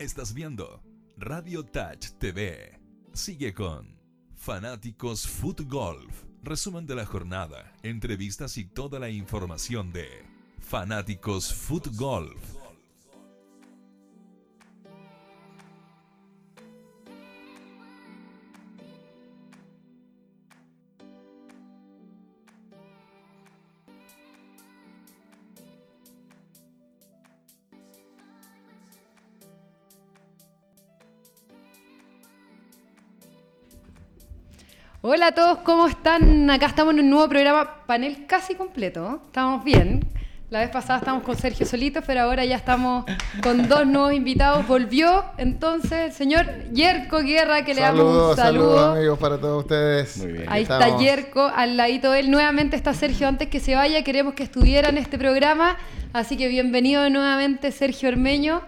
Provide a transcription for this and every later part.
Estás viendo Radio Touch TV. Sigue con Fanáticos Foot Golf. Resumen de la jornada, entrevistas y toda la información de Fanáticos Foot Golf. A todos, ¿cómo están? Acá estamos en un nuevo programa, panel casi completo, estamos bien. La vez pasada estábamos con Sergio Solito, pero ahora ya estamos con dos nuevos invitados. Volvió entonces el señor Yerko Guerra, que le damos un saludo. Saludos amigos para todos ustedes. Muy bien. Ahí Estamos. está Yerko, al ladito de él. Nuevamente está Sergio, antes que se vaya, queremos que estuviera en este programa. Así que bienvenido nuevamente Sergio Ormeño.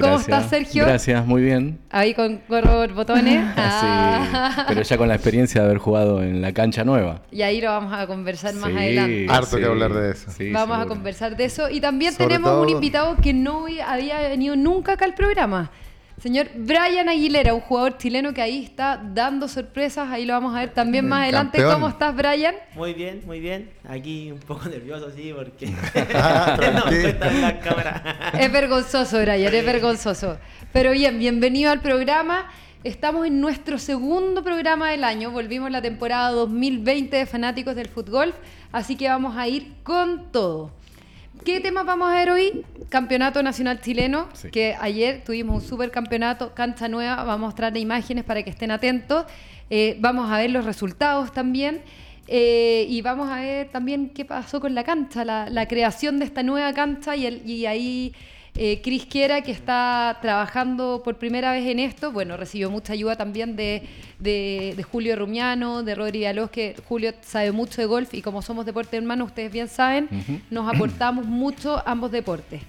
¿Cómo Gracias. estás, Sergio? Gracias, muy bien. Ahí con gorro botones. Ah. Sí, pero ya con la experiencia de haber jugado en la cancha nueva. Y ahí lo vamos a conversar más Sí, adelante. Harto que hablar de eso. sí, Vamos a conversar de eso. Y también Sobre tenemos un todo- invitado que no había venido nunca acá al programa. Señor Brian Aguilera, un jugador chileno que ahí está dando sorpresas. Ahí lo vamos a ver también más adelante. Campeón. ¿Cómo estás, Brian? Muy bien, muy bien. Aquí un poco nervioso, sí, porque Ah, no cuesta en la cámara. Es vergonzoso, Brian, es vergonzoso. Pero bien, bienvenido al programa. Estamos en nuestro segundo programa del año. Volvimos la temporada 2020 de Fanáticos del Fútbol. Así que vamos a ir con todo. ¿Qué temas vamos a ver hoy? Campeonato Nacional Chileno, Sí. que ayer tuvimos un super campeonato, cancha nueva, vamos a mostrar imágenes para que estén atentos. Eh, vamos a ver los resultados también. Eh, y vamos a ver también qué pasó con la cancha, la, la creación de esta nueva cancha y, el- y ahí eh, Cris Quiera, que está trabajando por primera vez en esto, bueno, recibió mucha ayuda también de, de- de Julio Rumiano, de Rodri Alós, que Julio sabe mucho de golf y como somos deporte hermano, ustedes bien saben, nos aportamos mucho ambos deportes.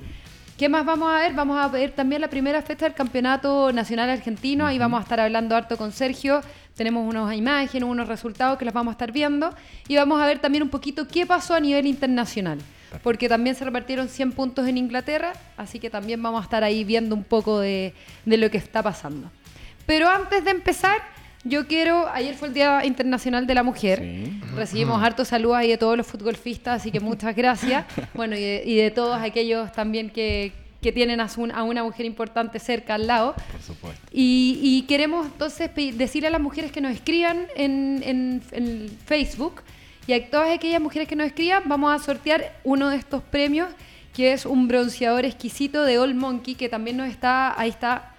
¿Qué más vamos a ver? Vamos a ver también la primera fecha del Campeonato Nacional Argentino. Ahí vamos a estar hablando harto con Sergio. Tenemos unas imágenes, unos resultados que las vamos a estar viendo. Y vamos a ver también un poquito qué pasó a nivel internacional. Porque también se repartieron 100 puntos en Inglaterra. Así que también vamos a estar ahí viendo un poco de, de lo que está pasando. Pero antes de empezar, yo quiero... Ayer fue el Día Internacional de la Mujer. Sí. Recibimos hartos saludos ahí de todos los futbolfistas, así que muchas gracias. Bueno, y de, y de todos aquellos también que, que tienen a, su- a una mujer importante cerca al lado. Por supuesto. Y, y queremos entonces decirle a las mujeres que nos escriban en, en- en Facebook y a todas aquellas mujeres que nos escriban, vamos a sortear uno de estos premios, que es un bronceador exquisito de Old Monkey, que también nos está, ahí está,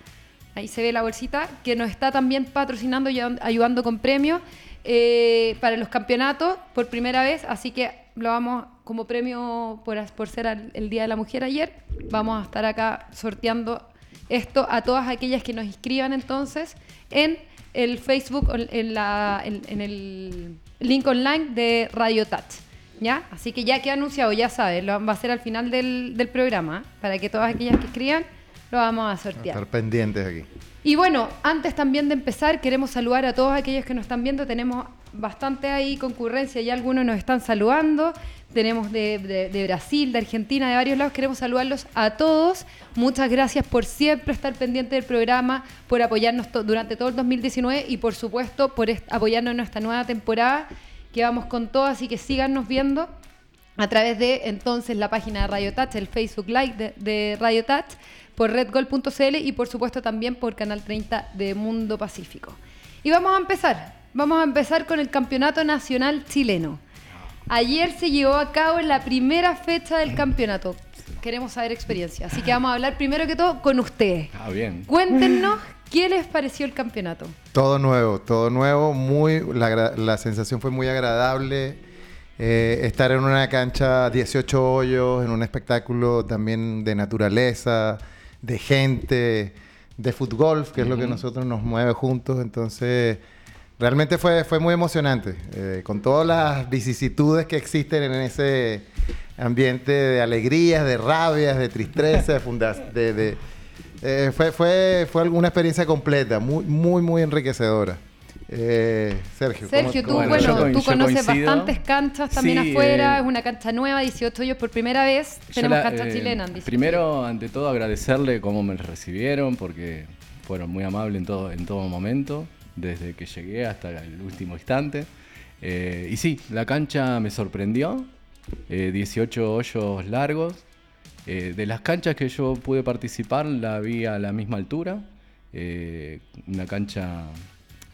ahí se ve la bolsita, que nos está también patrocinando y ayud- ayudando con premios eh, para los campeonatos por primera vez, así que lo vamos como premio por, por ser el Día de la Mujer ayer, vamos a estar acá sorteando esto a todas aquellas que nos inscriban entonces en el Facebook, en, la, en el link online de Radio Touch. ¿Ya? Así que ya queda anunciado, ya sabes, lo va a ser al final del, del programa, para que todas aquellas que escriban lo vamos a sortear. Estar pendientes aquí. Y bueno, antes también de empezar, queremos saludar a todos aquellos que nos están viendo. Tenemos bastante ahí concurrencia, ya algunos nos están saludando. Tenemos de, Brasil, de Argentina, de varios lados. Queremos saludarlos a todos. Muchas gracias por siempre estar pendiente del programa, por apoyarnos durante todo el 2019 y por supuesto por apoyarnos en nuestra nueva temporada, que vamos con todo. Así que síganos viendo a través de entonces la página de Radio Touch, el Facebook Live de, de Radio Touch, por redgol.cl y por supuesto también por Canal 30 de Mundo Pacífico. Y vamos a empezar. Vamos a empezar con el Campeonato Nacional Chileno. Ayer se llevó a cabo la primera fecha del campeonato. Queremos saber experiencia. Así que vamos a hablar primero que todo con ustedes. Ah, bien. Cuéntenos qué les pareció el campeonato. Todo nuevo, todo nuevo. Muy, la, la sensación fue muy agradable. Eh, estar en una cancha 18 hoyos, en un espectáculo también de naturaleza, de gente, de fútbol, que es lo que nosotros nos mueve juntos. Entonces, realmente fue, fue muy emocionante, eh, con todas las vicisitudes que existen en ese ambiente de alegrías, de rabias, de tristeza, de, de, de- eh, fue, fue, fue una experiencia completa, muy, muy, muy enriquecedora. Eh, Sergio, ¿cómo- Sergio, tú, cómo- Bueno, yo tú yo conoces coincido. bastantes canchas también Sí, afuera, eh, es una cancha nueva, 18 hoyos por primera vez, tenemos la- canchas eh, chilenas. 18 Primero, ante todo, agradecerle cómo me recibieron, porque fueron muy amables en todo, en todo momento, desde que llegué hasta el último instante. Eh, y sí, la cancha me sorprendió, eh, 18 hoyos largos. Eh, de las canchas que yo pude participar, la vi a la misma altura. eh, una cancha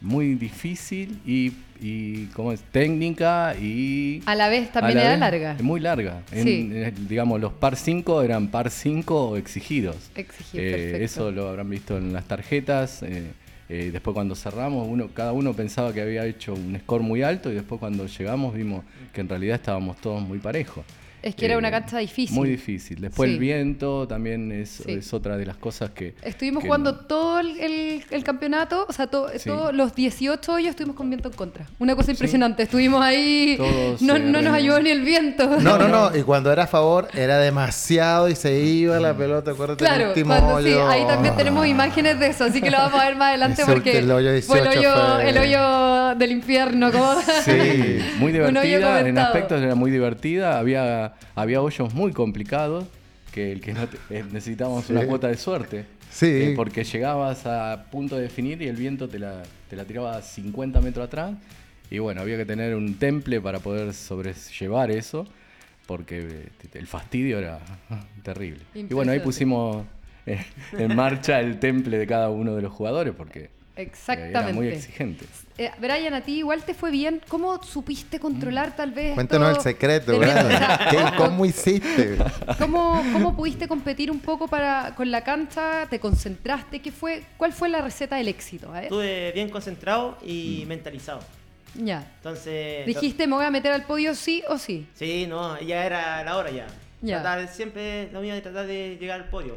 muy difícil y, y ¿cómo es? técnica y A la vez también la era vez, larga. Muy larga. En- Sí. eh, digamos, los par 5 eran par 5 exigidos. Exigido, Eh, perfecto. eso lo habrán visto en las tarjetas. eh, eh, después cuando cerramos, uno, cada uno pensaba que había hecho un score muy alto y después cuando llegamos vimos que en realidad estábamos todos muy parejos. Es que era Eh, una cancha difícil. Muy difícil. Después Sí. el viento también es, Sí. es otra de las cosas que... Estuvimos que jugando no- todo el, el- el campeonato, o sea, to- Sí. todos los 18 hoyos estuvimos con viento en contra. Una cosa impresionante, estuvimos ahí, Todos no, no nos ayudó ni el viento. No, no, no. Y cuando era a favor, era demasiado y se iba la pelota. Acuérdate del Claro, último cuando sí, hoyo. ahí también tenemos imágenes de eso, así que lo vamos a ver más adelante porque el hoyo fue el 18 hoyo, fue- el hoyo del infierno. como- Sí. muy divertida, en aspectos era muy divertida, había, había hoyos muy complicados, que el que no te- eh, necesitábamos Sí. una cuota de suerte. Sí. Eh, porque llegabas a punto de definir y el viento te la, te la tiraba 50 metros atrás. Y bueno, había que tener un temple para poder sobrellevar eso, porque eh, el fastidio era terrible. Y bueno, ahí pusimos en marcha el temple de cada uno de los jugadores, porque Exactamente. era muy exigente. Eh, Brian, a ti igual te fue bien. ¿Cómo supiste controlar tal vez? Cuéntanos el secreto, ¿Qué- ¿Cómo hiciste? ¿Cómo, ¿Cómo pudiste competir un poco para, con la cancha? ¿Te concentraste? ¿Qué fue, ¿Cuál fue la receta del éxito? A ver. Estuve bien concentrado Mm. y mentalizado. Ya. Entonces. Dijiste, me voy a meter al podio sí o sí. Sí, no, ya era la hora ya. Ya. Tratar, siempre lo mío de tratar de llegar al podio.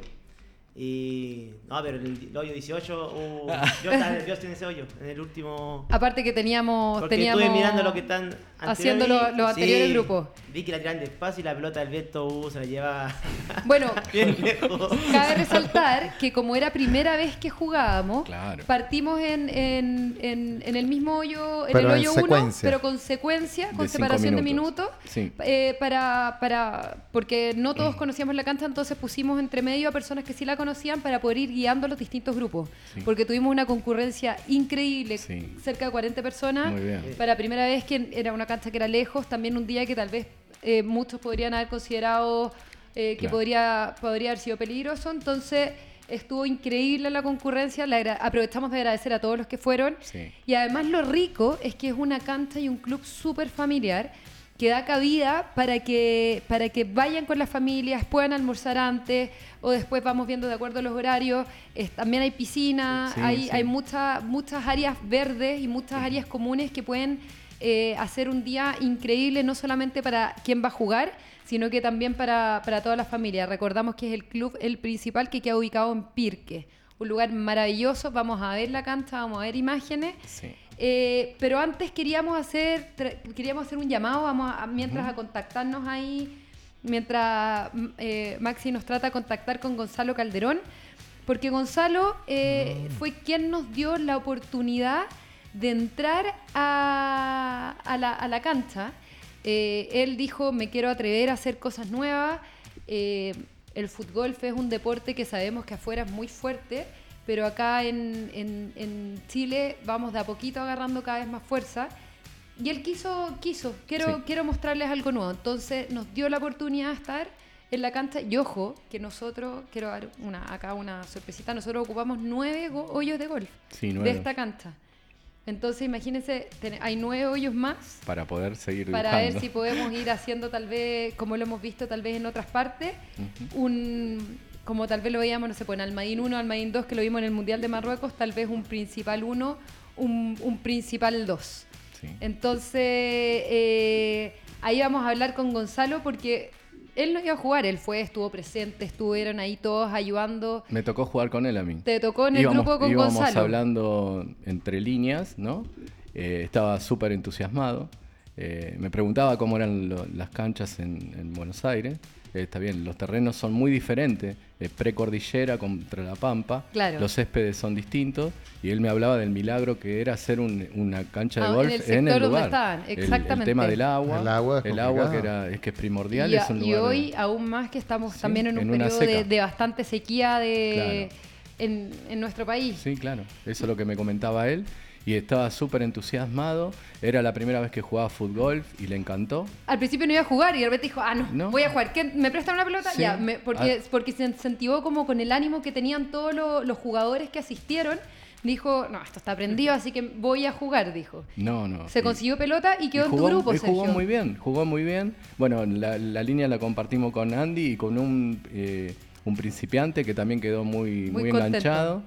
Y. No, pero el, el hoyo 18, uh, yo estaba nervioso en ese hoyo, en el último. Aparte que teníamos... Porque teníamos estuve mirando lo que están haciendo a lo- los anteriores Sí, grupos. Vi que la tiran despacio y la pelota del viento uh, se la lleva Bueno, bien lejos. Cabe resaltar que como era primera vez que jugábamos, Claro. partimos en, en- en- en el mismo hoyo, en Pero el hoyo 1, secuencia. pero con secuencia, con De separación de minutos, minutos. Sí. eh, para, para, porque no todos conocíamos la cancha, entonces pusimos entre medio a personas que sí la conocían para poder ir guiando a los distintos grupos, Sí. porque tuvimos una concurrencia increíble, Sí. cerca de 40 personas, Muy bien. para primera vez que era una cancha que era lejos, también un día que tal vez eh, muchos podrían haber considerado eh, que Claro. podría, podría haber sido peligroso. Entonces estuvo increíble la concurrencia. Agra- aprovechamos de agradecer a todos los que fueron. Sí. Y además lo rico es que es una cancha y un club súper familiar que da cabida para que, para que vayan con las familias, puedan almorzar antes o después vamos viendo de acuerdo a los horarios. Es- también hay piscina, Sí, hay, sí. hay mucha- muchas áreas verdes y muchas áreas comunes que pueden eh, hacer un día increíble, no solamente para quien va a jugar, sino que también para, para toda la familia. Recordamos que es el club el principal que queda ubicado en Pirque, un lugar maravilloso. Vamos a ver la cancha, vamos a ver imágenes. Sí. Eh, pero antes queríamos hacer, queríamos hacer un llamado, vamos a, mientras a contactarnos ahí, mientras mm, eh, Maxi nos trata de contactar con Gonzalo Calderón, porque Gonzalo eh, fue quien nos dio la oportunidad de entrar a, a la, a la cancha. Él dijo, me quiero atrever a hacer cosas nuevas. El fútbol es un deporte que sabemos que afuera es muy fuerte, pero acá en, en- en Chile vamos de a poquito agarrando cada vez más fuerza. Y él quiso, quiso, quiero, Sí. quiero mostrarles algo nuevo. Entonces nos dio la oportunidad de estar en la cancha. Y ojo, que nosotros, quiero dar una, acá una sorpresita, nosotros ocupamos nueve hoyos de golf Sí, de esta cancha. Entonces imagínense, hay nueve hoyos más Para poder seguir para dibujando. ver si podemos ir haciendo tal vez, como lo hemos visto tal vez en otras partes, un como tal vez lo veíamos, no sé, pues en Almadín 1, Almadín 2, que lo vimos en el Mundial de Marruecos, tal vez un principal 1, un, un principal 2. Sí. Entonces, eh, ahí vamos a hablar con Gonzalo porque él no iba a jugar, él fue, estuvo presente, estuvieron ahí todos ayudando. Me tocó jugar con él a mí. Te tocó en el íbamos, grupo con íbamos Gonzalo. hablando entre líneas, ¿no? Eh, estaba súper entusiasmado. Eh, me preguntaba cómo eran lo- las canchas en, en Buenos Aires. Está bien, los terrenos son muy diferentes, eh, precordillera contra la Pampa, Claro. los céspedes son distintos, y él me hablaba del milagro que era hacer un- una cancha de Ah, en golf el en el, sector donde lugar. estaban, El- El, exactamente. tema del agua, El agua es el agua que, era, es que es primordial, Y, es un y lugar... hoy aún más que estamos Sí, también en un en periodo de, bastante sequía de, en, en nuestro país. Sí, claro, eso es lo que me comentaba él. Y estaba súper entusiasmado. Era la primera vez que jugaba fútbol y le encantó. Al principio no iba a jugar y repente dijo, ah, no, No. voy a jugar. ¿Qué? ¿Me prestan una pelota? Sí. Ya, me- porque, Ah. porque se incentivó como con el ánimo que tenían todos lo- los jugadores que asistieron. Dijo, no, esto está prendido, así que voy a jugar, dijo. No, no. Se consiguió pelota y quedó y en tu grupo, y jugó Sergio. muy bien, jugó muy bien. Bueno, la, la línea la compartimos con Andy y con un, eh, un principiante que también quedó muy, Muy enganchado.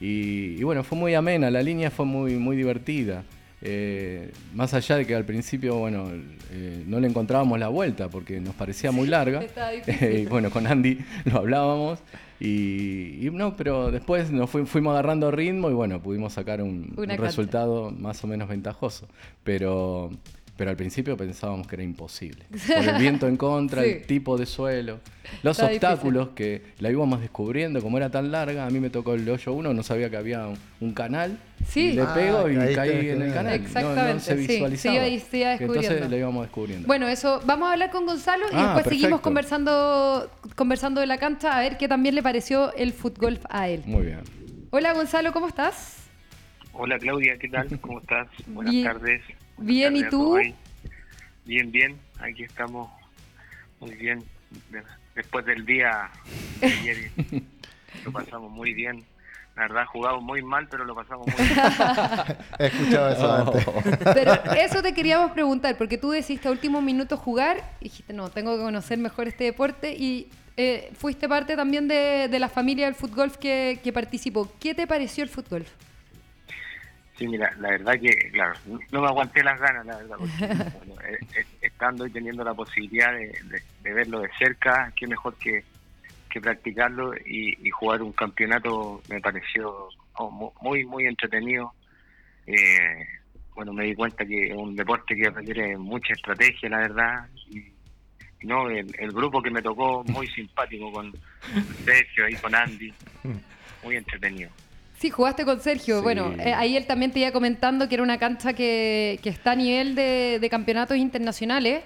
Y, y bueno, fue muy amena, la línea fue muy, muy divertida. Eh, más allá de que al principio, bueno, eh, no le encontrábamos la vuelta porque nos parecía muy larga. y bueno, con Andy lo hablábamos. Y, y no, pero después nos fui- fuimos agarrando ritmo y bueno, pudimos sacar un, resultado más o menos ventajoso. Pero, pero al principio pensábamos que era imposible. Por el viento en contra, Sí. el tipo de suelo, los Está obstáculos que la íbamos descubriendo, como era tan larga, a mí me tocó el hoyo 1, no sabía que había un, un canal. Sí. Y le Ah, pego y caí en el canal. canal. No- Exactamente, no, se sí, visualizaba. iba- se iba descubriendo. Entonces lo íbamos descubriendo. Bueno, eso, vamos a hablar con Gonzalo y Ah, después seguimos conversando, conversando de la cancha a ver qué también le pareció el fútbol a él. Muy bien. Hola Gonzalo, ¿cómo estás? Hola Claudia, ¿qué tal? ¿Cómo estás? Buenas tardes. Bien, ¿y tú? Bien, bien. Aquí estamos muy bien. De- Después del día de ayer lo pasamos muy bien. La verdad jugamos muy mal, pero lo pasamos muy bien. He escuchado eso antes. Pero eso te queríamos preguntar, porque tú decidiste a último minuto jugar y dijiste, no, tengo que conocer mejor este deporte y eh, fuiste parte también de, de la familia del fútbol que, que participó. ¿Qué te pareció el fútbol? Sí, mira, la verdad que, claro, no me aguanté las ganas, la verdad. porque, bueno, eh, eh, estando y teniendo la posibilidad de, de- de verlo de cerca, qué mejor que, que practicarlo y, y jugar un campeonato me pareció oh, mu- muy, muy entretenido. Eh, bueno, me di cuenta que es un deporte que requiere mucha estrategia, la verdad. Y, y no, el, el grupo que me tocó, muy simpático con Sergio y con Andy, muy entretenido. Sí, jugaste con Sergio. Sí. Bueno, eh, ahí él también te iba comentando que era una cancha que, que está a nivel de, de campeonatos internacionales.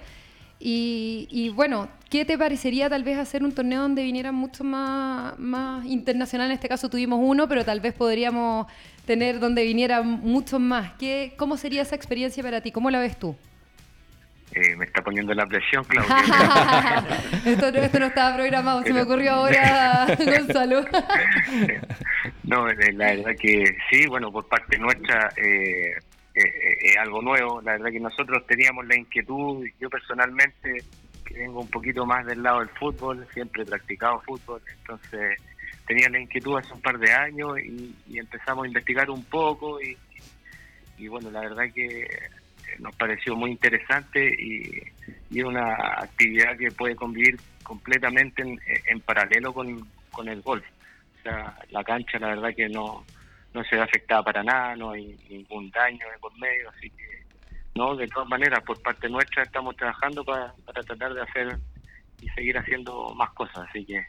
Y, y bueno, ¿qué te parecería tal vez hacer un torneo donde vinieran mucho más, más internacional? En este caso tuvimos uno, pero tal vez podríamos tener donde vinieran muchos más. ¿Qué, ¿Cómo sería esa experiencia para ti? ¿Cómo la ves tú? Eh, me está poniendo la presión, Claudia. esto, no, esto no estaba programado, se me ocurrió ahora, Gonzalo. No, eh, la verdad que sí, bueno, por parte nuestra eh, eh, eh, es algo nuevo. La verdad que nosotros teníamos la inquietud, yo personalmente, que vengo un poquito más del lado del fútbol, siempre he practicado fútbol, entonces tenía la inquietud hace un par de años y, y empezamos a investigar un poco y, y bueno, la verdad que nos pareció muy interesante y, y una actividad que puede convivir completamente en, en paralelo con, con el golf. O sea, la cancha la verdad que no, no se ve afectada para nada, no hay ningún daño de por medio, así que no, de todas maneras, por parte nuestra estamos trabajando para, para tratar de hacer y seguir haciendo más cosas, así que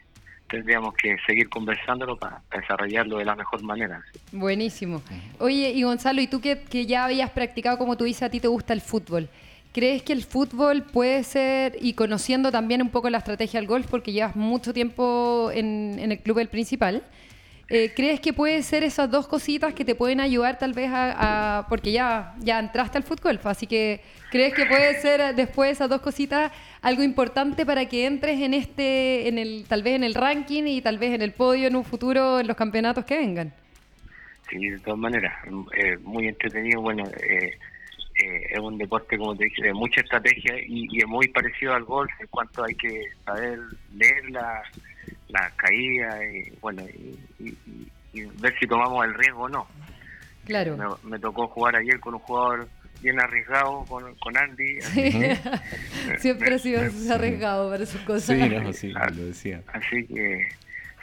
tendríamos que seguir conversándolo para, desarrollarlo de la mejor manera. ¿sí? Buenísimo. Oye, y Gonzalo, ¿y tú que, que ya habías practicado, como tú dices, a ti te gusta el fútbol? ¿Crees que el fútbol puede ser, y conociendo también un poco la estrategia del golf, porque llevas mucho tiempo en, en el club del principal, eh, ¿crees que puede ser esas dos cositas que te pueden ayudar tal vez a, a- porque ya, ya entraste al fútbol, así que ¿crees que puede ser después esas dos cositas algo importante para que entres en este, en el, tal vez en el ranking y tal vez en el podio en un futuro en los campeonatos que vengan? Sí, de todas maneras, eh, muy entretenido. Bueno, eh, eh, es un deporte, como te dije, de mucha estrategia y, y es muy parecido al golf en cuanto hay que saber leer la, la caída y, bueno, y, y- y- y ver si tomamos el riesgo o no. Claro. Me, me tocó jugar ayer con un jugador bien arriesgado, con, con Andy. así, Siempre ha sido arriesgado para sus cosas. Sí, no, sí, lo decía. así que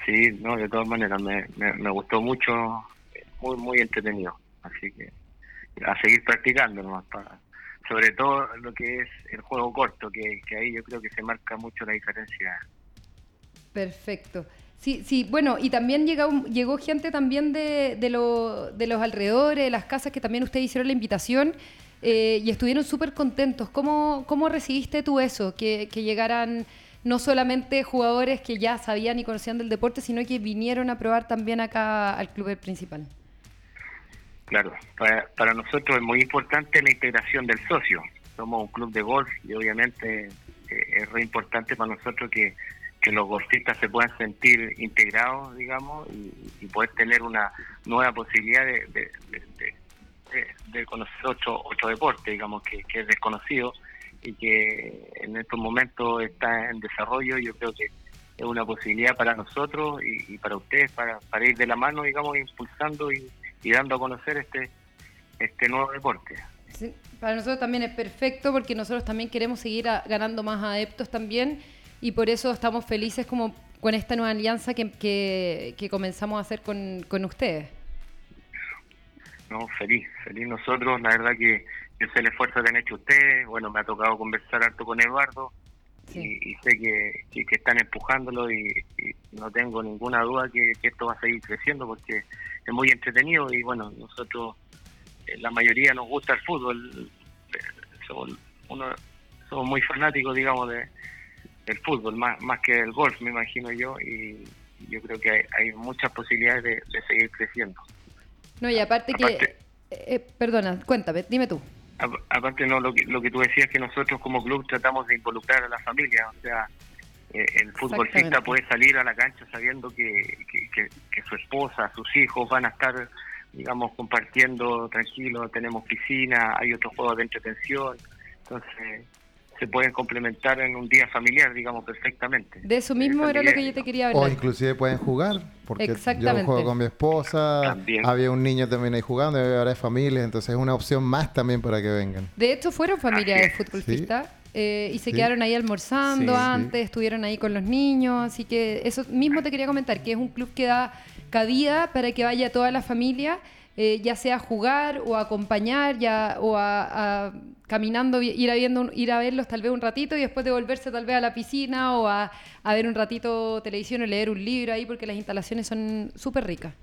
sí, no, de todas maneras, me, me, me gustó mucho, muy, muy entretenido. Así que a seguir practicando nomás para, sobre todo lo que es el juego corto, que, que ahí yo creo que se marca mucho la diferencia. Perfecto. Sí, sí, bueno, y también llegó, llegó gente también de, de, lo- de los alrededores, de las casas que también ustedes hicieron la invitación eh, y estuvieron súper contentos. ¿Cómo, ¿Cómo recibiste tú eso? Que, que llegaran no solamente jugadores que ya sabían y conocían del deporte, sino que vinieron a probar también acá al club principal. Claro, para, para nosotros es muy importante la integración del socio. Somos un club de golf y obviamente eh, es re importante para nosotros que, que los golfistas se puedan sentir integrados, digamos, y, poder tener una nueva posibilidad de, conocer otro, otro deporte, digamos, que, es desconocido y que en estos momentos está en desarrollo. Yo creo que es una posibilidad para nosotros y, para ustedes para, para ir de la mano, digamos, impulsando y, dando a conocer este este nuevo deporte. Sí, para nosotros también es perfecto porque nosotros también queremos seguir ganando más adeptos también y por eso estamos felices como con esta nueva alianza que, que- que comenzamos a hacer con, con ustedes. No, feliz, feliz nosotros, la verdad que sé el esfuerzo que han hecho ustedes, bueno, me ha tocado conversar harto con Eduardo Sí. y, y sé que, que, que están empujándolo y, y no tengo ninguna duda que, que esto va a seguir creciendo porque es muy entretenido y bueno, nosotros, eh, la mayoría nos gusta el fútbol, eh, somos, uno, somos muy fanáticos, digamos, de, del fútbol, más, más que del golf, me imagino yo, y yo creo que hay, hay muchas posibilidades de, de seguir creciendo. No, y aparte que... Eh, eh, perdona, cuéntame, dime tú. A- Aparte, no lo que, lo que tú decías, que nosotros como club tratamos de involucrar a la familia. O sea, eh, el futbolista puede salir a la cancha sabiendo que, que, que- que su esposa, sus hijos van a estar, digamos, compartiendo tranquilo. Tenemos piscina, hay otros juegos de entretención. Entonces, se pueden complementar en un día familiar, digamos, perfectamente. De eso mismo Eh, era lo que yo te quería O hablar. inclusive pueden jugar, porque yo Exactamente. juego con mi esposa, También. había un niño también ahí jugando, y ahora es familia, entonces es una opción más también para que vengan. De hecho, fueron familia de futbolistas eh, y se Sí. quedaron ahí almorzando Sí, sí. antes, estuvieron ahí con los niños, así que eso mismo te quería comentar, que es un club que da cabida para que vaya toda la familia, eh, ya sea jugar o acompañar, ya, o a, caminando, ir a, viendo, ir a verlos tal vez un ratito y después devolverse tal vez a la piscina o a, a ver un ratito televisión o leer un libro ahí, porque las instalaciones son súper ricas.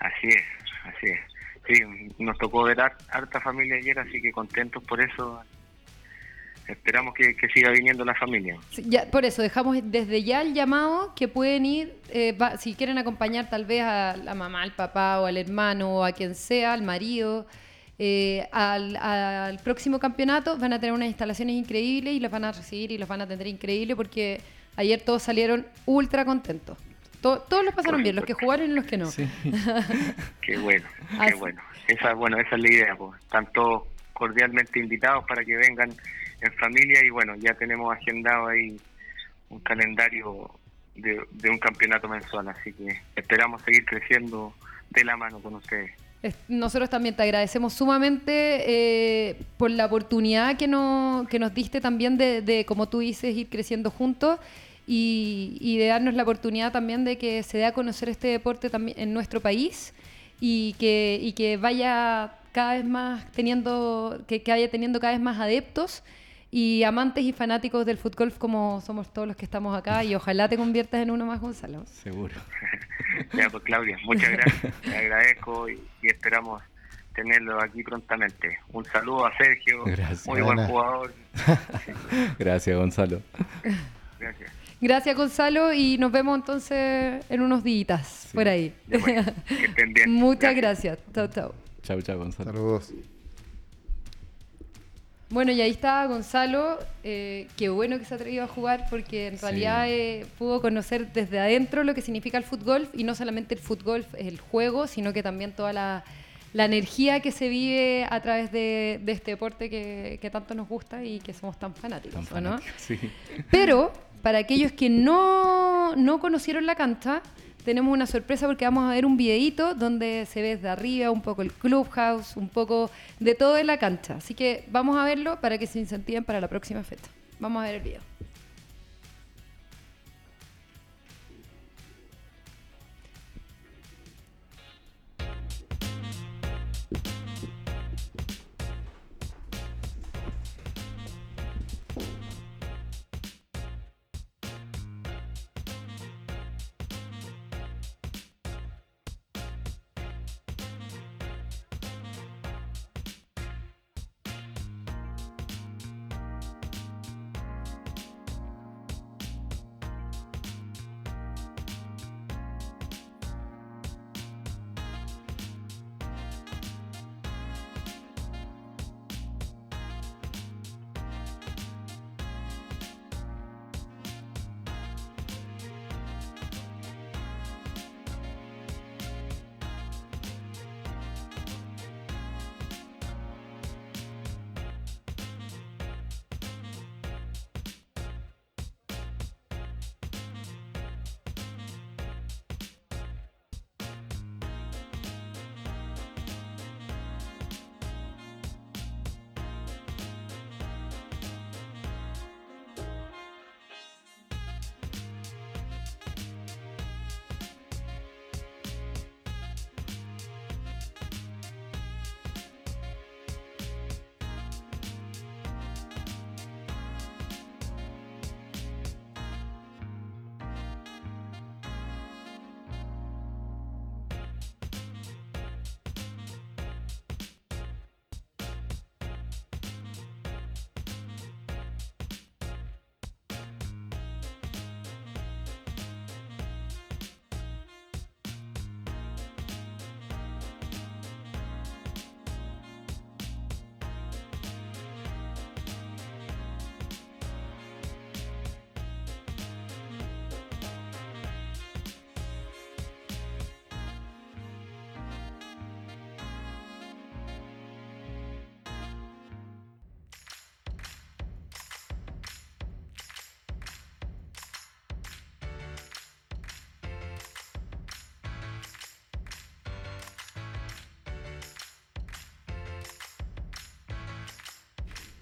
Así es, así es. Sí, nos tocó ver har- harta familia ayer, así que contentos por eso. Esperamos que, que siga viniendo la familia. Sí, ya, por eso, dejamos desde ya el llamado que pueden ir, eh, va- si quieren acompañar tal vez a la mamá, al papá o al hermano o a quien sea, al marido, eh, al, al próximo campeonato van a tener unas instalaciones increíbles y los van a recibir y los van a atender increíble porque ayer todos salieron ultra contentos. To- todos los pasaron bien, los que jugaron y los que no. Sí. Qué bueno, Así- qué bueno. Esa, bueno, esa es la idea, pues. Están todos cordialmente invitados para que vengan en familia y bueno, ya tenemos agendado ahí un calendario de, un campeonato mensual, así que esperamos seguir creciendo de la mano con ustedes. Es- Nosotros también te agradecemos sumamente eh, por la oportunidad que, no, que nos diste también de, de, como tú dices, ir creciendo juntos y, y de darnos la oportunidad también de que se dé a conocer este deporte también en nuestro país y que, y que vaya cada vez más teniendo, que, que vaya teniendo cada vez más adeptos y amantes y fanáticos del fútbol como somos todos los que estamos acá y ojalá te conviertas en uno más, Gonzalo. Seguro. Ya, pues Claudia, muchas gracias. Te agradezco y, y esperamos tenerlo aquí prontamente. Un saludo a Sergio, Gracias. muy buen jugador. Gracias, Gonzalo. Gracias. Gracias, Gonzalo, y nos vemos entonces en unos días por ahí. Ya, bueno, que estén bien. Muchas gracias. Chao, chao. Chau, chau, Gonzalo. Saludos. Bueno, y ahí está Gonzalo. eh, qué bueno que se ha atrevido a jugar porque en Sí. realidad eh, pudo conocer desde adentro lo que significa el fútbol y no solamente el fútbol, el juego, sino que también toda la, la energía que se vive a través de, de este deporte que, que tanto nos gusta y que somos tan fanáticos, Tan ¿o no? Sí. Pero para aquellos que no, no conocieron la cancha, tenemos una sorpresa porque vamos a ver un videito donde se ve desde arriba un poco el clubhouse, un poco de todo de la cancha. Así que vamos a verlo para que se incentiven para la próxima fecha. Vamos a ver el video.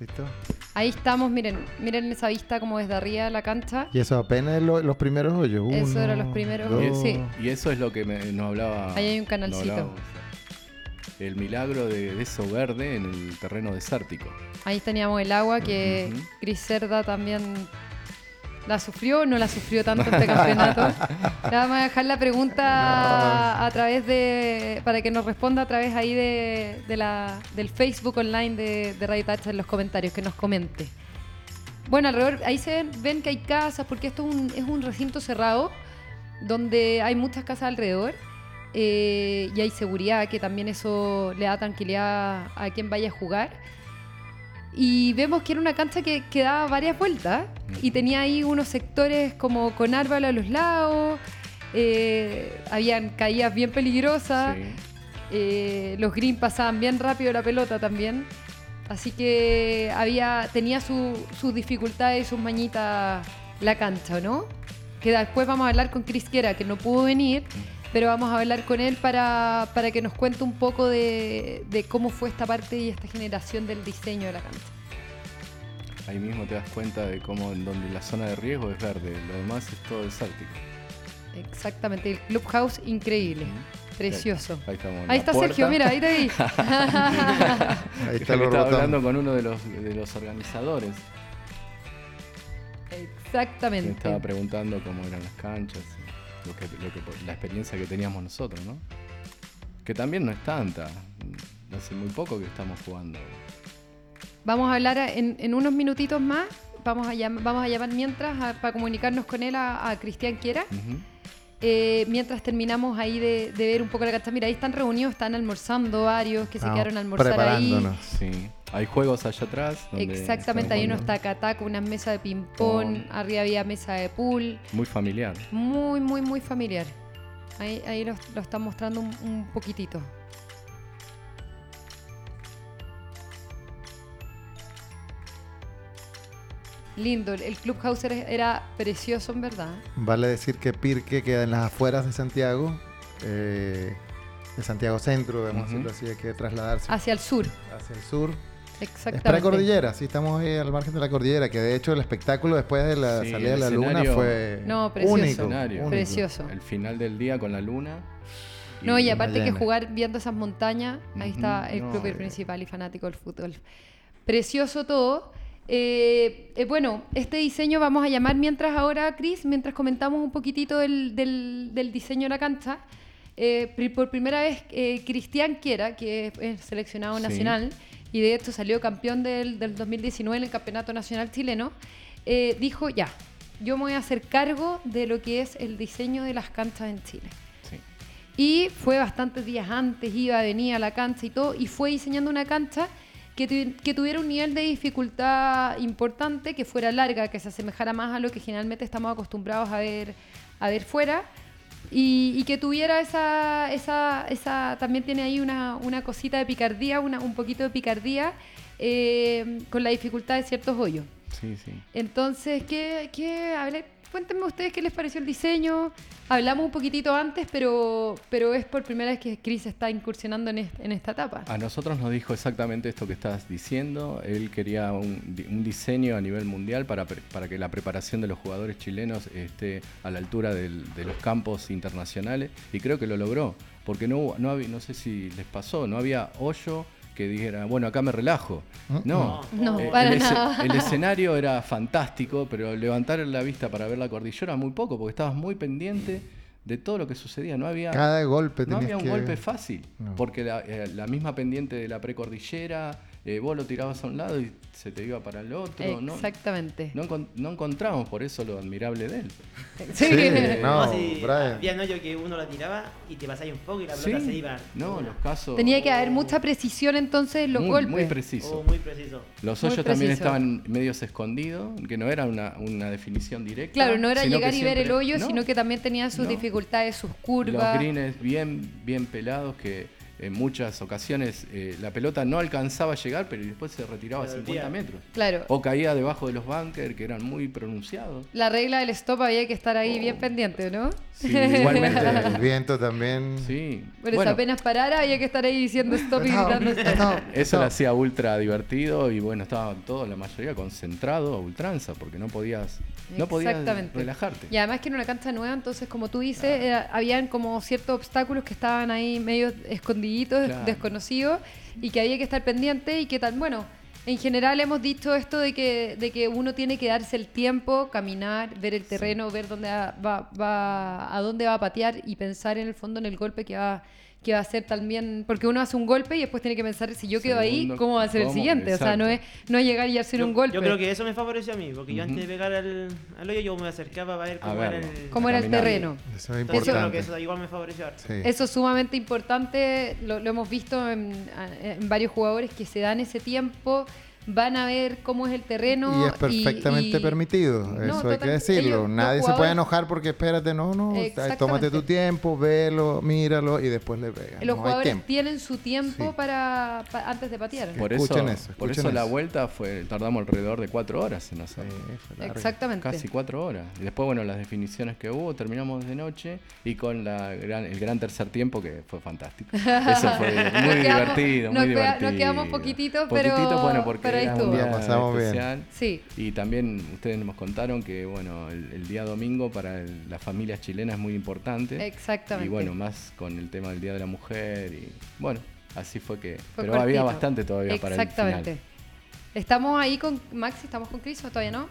¿Listo? Ahí estamos, miren, miren esa vista como desde arriba de la cancha. Y eso apenas es lo- los primeros hoyos. Eso Uno, eran los primeros hoyos, sí. Y eso es lo que me- nos hablaba. Ahí hay un canalcito. hablaba, el milagro de, de eso verde en el terreno desértico. Ahí teníamos el agua que Ujú. Cris Cerda también la sufrió, no la sufrió tanto este campeonato. Le vamos a dejar la pregunta a través de, para que nos responda a través ahí de, de la, del Facebook online de, de Radio en los comentarios, que nos comente. Bueno, alrededor, ahí se ven, ven que hay casas, porque esto es un, es un recinto cerrado, donde hay muchas casas alrededor. eh, y hay seguridad, que también eso le da tranquilidad a quien vaya a jugar. Y vemos que era una cancha que, que daba varias vueltas y tenía ahí unos sectores como con árboles a los lados, eh, habían caídas bien peligrosas, Sí. eh, los green pasaban bien rápido la pelota también. Así que había, tenía su- sus dificultades y sus mañitas la cancha, ¿no? Que después vamos a hablar con Chris Quera, que no pudo venir, pero vamos a hablar con él para, para que nos cuente un poco de, de cómo fue esta parte y esta generación del diseño de la cancha. Ahí mismo te das cuenta de cómo en donde la zona de riesgo es verde, lo demás es todo desértico. Exactamente, el clubhouse increíble, precioso. Ahí, Ahí la está puerta. Sergio, mira, ahí te vi. Ahí está lo estaba hablando con uno de los, de los organizadores. Exactamente. me estaba preguntando cómo eran las canchas, lo que, lo que- la experiencia que teníamos nosotros, ¿no? Que también no es tanta. Hace muy poco que estamos jugando. Vamos a hablar en, en unos minutitos más. Vamos a, llam- vamos a llamar mientras a- para comunicarnos con él a, a Cristian Quiera. Eh, mientras terminamos ahí de, de ver un poco la cancha. Mira, ahí están reunidos, están almorzando varios que se Estamos quedaron a almorzar ahí. Sí. Hay juegos allá atrás. donde Exactamente, están hay unos jugando. taca-taca, unas mesas de ping-pong, Con- arriba había mesa de pool. Muy familiar. Muy, muy, muy familiar. Ahí, ahí lo, lo están mostrando un, un poquitito. Lindo, el clubhouse era, era precioso en verdad. Vale decir que Pirque queda en las afueras de Santiago, eh, de Santiago Centro, debemos decirlo así, hay que trasladarse Hacia el sur, hacia el sur. Es exactamente. precordillera, sí, estamos ahí al margen de la cordillera, que de hecho el espectáculo después de la Sí, salida de la luna fue No, precioso. único. Precioso. El final del día con la luna. No, y aparte que jugar viendo esas montañas, ahí está el no, club eh. principal y fanático del fútbol. Precioso todo. Eh, eh, bueno, este diseño vamos a llamar mientras ahora, Cris, mientras comentamos un poquitito del, del- del diseño de la cancha. Eh, por primera vez, Cristian Quiera, que es, seleccionado Sí. nacional y de hecho salió campeón del, del 2019 en el Campeonato Nacional Chileno, dijo ya, yo me voy a hacer cargo de lo que es el diseño de las canchas en Chile. Sí. Y fue bastantes días antes, iba, venía a la cancha y todo, y fue diseñando una cancha que, tu- que tuviera un nivel de dificultad importante, que fuera larga, que se asemejara más a lo que generalmente estamos acostumbrados a ver, a ver fuera, y, y que tuviera esa, esa, esa, también tiene ahí una, una cosita de picardía, una, un poquito de picardía, eh, con la dificultad de ciertos hoyos. Sí, sí. Entonces, ¿qué, qué, a ver, cuéntenme ustedes qué les pareció el diseño. Hablamos un poquitito antes, pero, pero es por primera vez que Chris está incursionando en, en esta etapa. A nosotros nos dijo exactamente esto que estás diciendo. Él quería un, di- un diseño a nivel mundial para, para que la preparación de los jugadores chilenos esté a la altura de los campos internacionales y creo que lo logró. Porque no, no, no sé si les pasó, no había hoyo que dijera, bueno, acá me relajo. No, No, Eh, para el, ese- nada. el escenario era fantástico, pero levantar la vista para ver la cordillera muy poco, porque estabas muy pendiente de todo lo que sucedía. No había, Cada golpe no había un que- golpe fácil, No. porque la, eh, la misma pendiente de la precordillera, eh, vos lo tirabas a un lado y se te iba para el otro. No, Exactamente. no, encon- no encontramos por eso lo admirable de él. Sí. Sí, No, no, si Brian. había un hoyo que uno la tiraba y te pasáis un poco y la pelota Sí. se iba. No, los casos. Tenía que haber mucha precisión entonces en los muy, golpes. muy preciso. Oh, muy preciso. Los hoyos también estaban medios escondidos, que no era una, una definición directa. Claro, no era llegar y ver el hoyo, no, sino que también tenían sus no. dificultades, sus Los curvas. greens bien, bien pelados que en muchas ocasiones eh, la pelota no alcanzaba a llegar, pero después se retiraba a Pero 50 tía. metros. Claro. O caía debajo de los bunkers, que eran muy pronunciados. La regla del stop había que estar ahí bien pendiente, ¿no? Sí, igualmente. El viento también. Sí. Bueno, Bueno, si apenas parara había que estar ahí diciendo stop y No, gritando stop. no, Eso no. lo hacía ultra divertido y bueno, estaban todos, la mayoría, concentrados a ultranza, porque no podías, no podías relajarte. Y además que era una cancha nueva, entonces como tú dices, era- habían como ciertos obstáculos que estaban ahí medio escondiditos, Claro. desconocidos, y que había que estar pendiente y que tal, bueno, en general hemos dicho esto de que, de que uno tiene que darse el tiempo, caminar, ver el terreno, ver dónde va, va- va- a dónde va a patear y pensar en el fondo en el golpe que va que va a hacer también, porque uno hace un golpe y después tiene que pensar si yo quedo ahí, Segundo, ¿cómo va a ser el ¿cómo? siguiente? O sea, no es, Exacto. no es llegar y hacer Yo, un golpe. yo creo que eso me favoreció a mí, porque yo Ujú. antes de pegar al, al hoyo yo me acercaba para ver A cómo era verlo. el... ¿Cómo era el terreno? Eso es Entonces yo creo importante. que eso igual me favoreció. Sí. Eso es sumamente importante, lo, lo hemos visto en, en varios jugadores que se dan ese tiempo, van a ver cómo es el terreno. Y es perfectamente y- permitido, No, eso hay que decirlo. ellos, Nadie se puede enojar porque espérate, no, no, tómate tu tiempo, velo, míralo y después le pegas. Los no jugadores tienen su tiempo Sí. para, pa- antes de patear. Por eso, Escuchen eso, por escuchen eso la eso. vuelta fue tardamos alrededor de cuatro horas en hacer. Sí. Exactamente. Casi cuatro horas. Y después, bueno, las definiciones que hubo, terminamos de noche y con la gran- el gran tercer tiempo que fue fantástico. Eso fue muy divertido, nos muy queda- divertido. nos quedamos poquititos, pero- Poquititos, bueno, porque pero ahí era estuvo. un día La pasamos bien. especial. Sí, Y también ustedes nos contaron que, bueno, el, el día domingo para el- las familias chilenas es muy importante. exactamente. Y bueno, más con el tema del Día de la Mujer y bueno, así fue que... Fue pero había bastante todavía para el Exactamente. final. Estamos ahí con Maxi, ¿estamos con Cris o todavía no?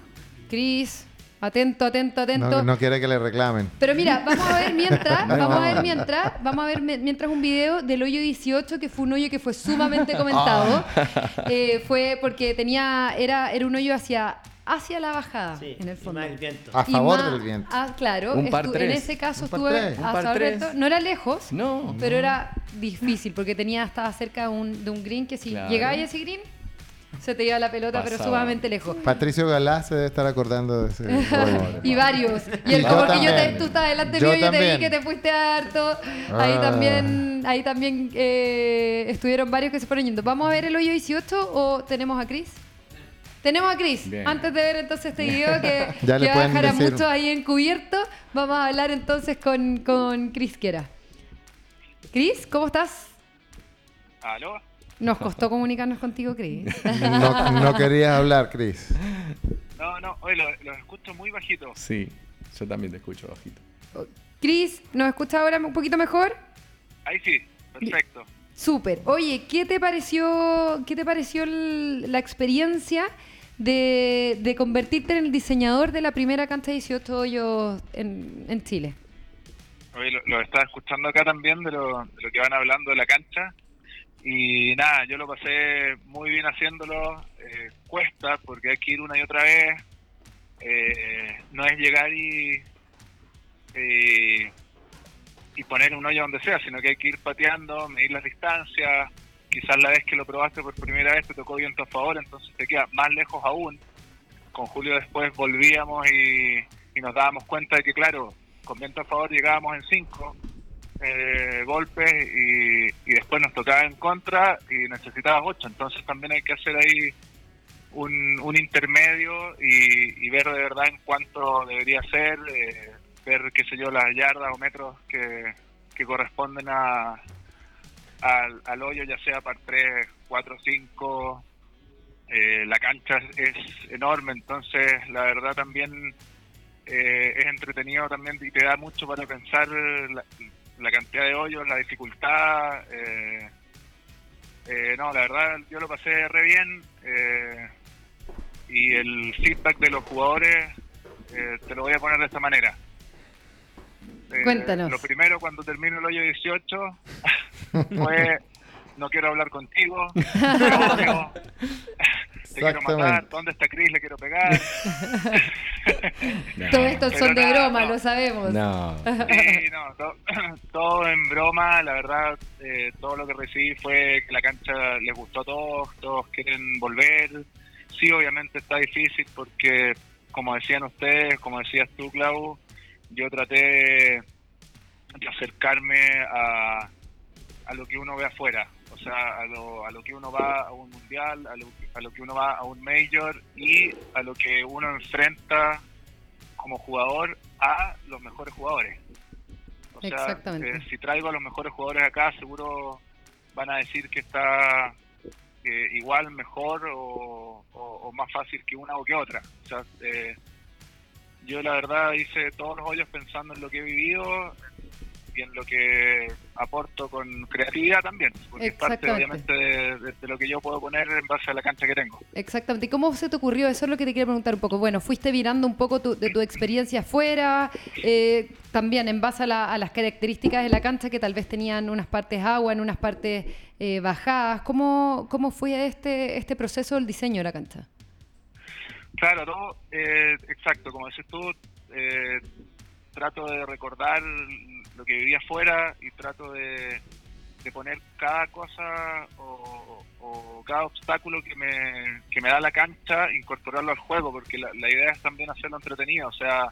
Cris, atento, atento, atento. No, no quiere que le reclamen. Pero mira, vamos a ver mientras, No. vamos a ver mientras, vamos a ver mi- mientras un video del hoyo 18 que fue un hoyo que fue sumamente comentado. Eh, fue porque tenía era era un hoyo hacia hacia la bajada Sí, en el y fondo. más el viento. A Y favor más- del viento. Ah, claro. Un par tres. En ese caso Un par estuve tres. a Un par favor No era lejos, No, pero era difícil porque tenía estaba cerca de un, de un green que si Claro. llegabas a ese green se te iba la pelota, pero sumamente lejos. Patricio Galá se debe estar acordando de ese gol. Y varios. Y el como que yo te, tú estás delante Yo mío, yo te vi que te fuiste harto. Ahí Ah. también, ahí también eh, estuvieron varios que se fueron yendo. ¿Vamos a ver el hoyo 18 o tenemos a Chris? Tenemos a Chris. Bien. Antes de ver entonces este video que, Ya le que va a dejar a decir- muchos ahí encubierto, vamos a hablar entonces con, con Chris Quiera. Chris, ¿cómo estás? ¿Aló? Nos costó comunicarnos contigo, Chris. No, no querías hablar, Chris. No, no, oye, los lo escucho muy bajito. Sí, yo también te escucho bajito. Chris, ¿nos escucha ahora un poquito mejor? Ahí sí, perfecto. Súper. Oye, ¿qué te pareció, qué te pareció el- la experiencia de, de convertirte en el diseñador de la primera cancha de 18 hoyos en, en Chile? Oye, lo, lo estaba escuchando acá también de lo, de lo que van hablando de la cancha. Y nada, yo lo pasé muy bien haciéndolo. eh, cuesta porque hay que ir una y otra vez. eh, no es llegar y, y, y poner un hoyo donde sea, sino que hay que ir pateando, medir las distancias. Quizás la vez que lo probaste por primera vez te tocó viento a favor, entonces te queda más lejos aún. Con Julio después volvíamos y, y nos dábamos cuenta de que, claro, con viento a favor llegábamos en cinco eh, golpes y, y después nos tocaba en contra y necesitabas ocho. Entonces también hay que hacer ahí un, intermedio y, y ver de verdad en cuánto debería ser, eh, ver, qué sé yo, las yardas o metros que, corresponden a, al, hoyo, ya sea par 3, 4, 5. Eh, la cancha es enorme, entonces la verdad también eh, es entretenido también y te da mucho para pensar la cantidad de hoyos, la dificultad. eh, eh, no, la verdad yo lo pasé re bien eh, y el feedback de los jugadores eh, te lo voy a poner de esta manera. Eh, Cuéntanos. Lo primero cuando termino el hoyo 18 fue no quiero hablar contigo, te odio, te quiero matar. ¿dónde está Chris? Le quiero pegar. No. Todo esto son de broma, no. lo sabemos. No. Sí, no, to- todo en broma, la verdad, eh, todo lo que recibí fue que la cancha les gustó a todos, todos quieren volver. Sí, obviamente está difícil porque, como decían ustedes, como decías tú, Clau, yo traté de acercarme a, a lo que uno ve afuera, sea, a lo, a lo que uno va a un mundial, a lo, a lo que uno va a un major y a lo que uno enfrenta como jugador a los mejores jugadores. O sea, Exactamente. eh, si traigo a los mejores jugadores acá, seguro van a decir que está eh, igual, mejor o, o- o más fácil que una o que otra. O sea, eh, yo la verdad hice todos los hoyos pensando en lo que he vivido en lo que aporto con creatividad también, porque es parte obviamente de, de- de lo que yo puedo poner en base a la cancha que tengo. Exactamente. ¿Y cómo se te ocurrió? Eso es lo que te quiero preguntar un poco. Bueno, fuiste mirando un poco tu- de tu experiencia afuera, eh, también en base a, la- a las características de la cancha que tal vez tenían unas partes agua, en unas partes eh, bajadas. ¿Cómo, ¿Cómo fue este, este proceso del diseño de la cancha? Claro, todo, eh, exacto, como decís tú, eh, trato de recordar lo que vivía afuera y trato de, de poner cada cosa o, o cada obstáculo que me, que me da la cancha, incorporarlo al juego, porque la, idea es también hacerlo entretenido, o sea,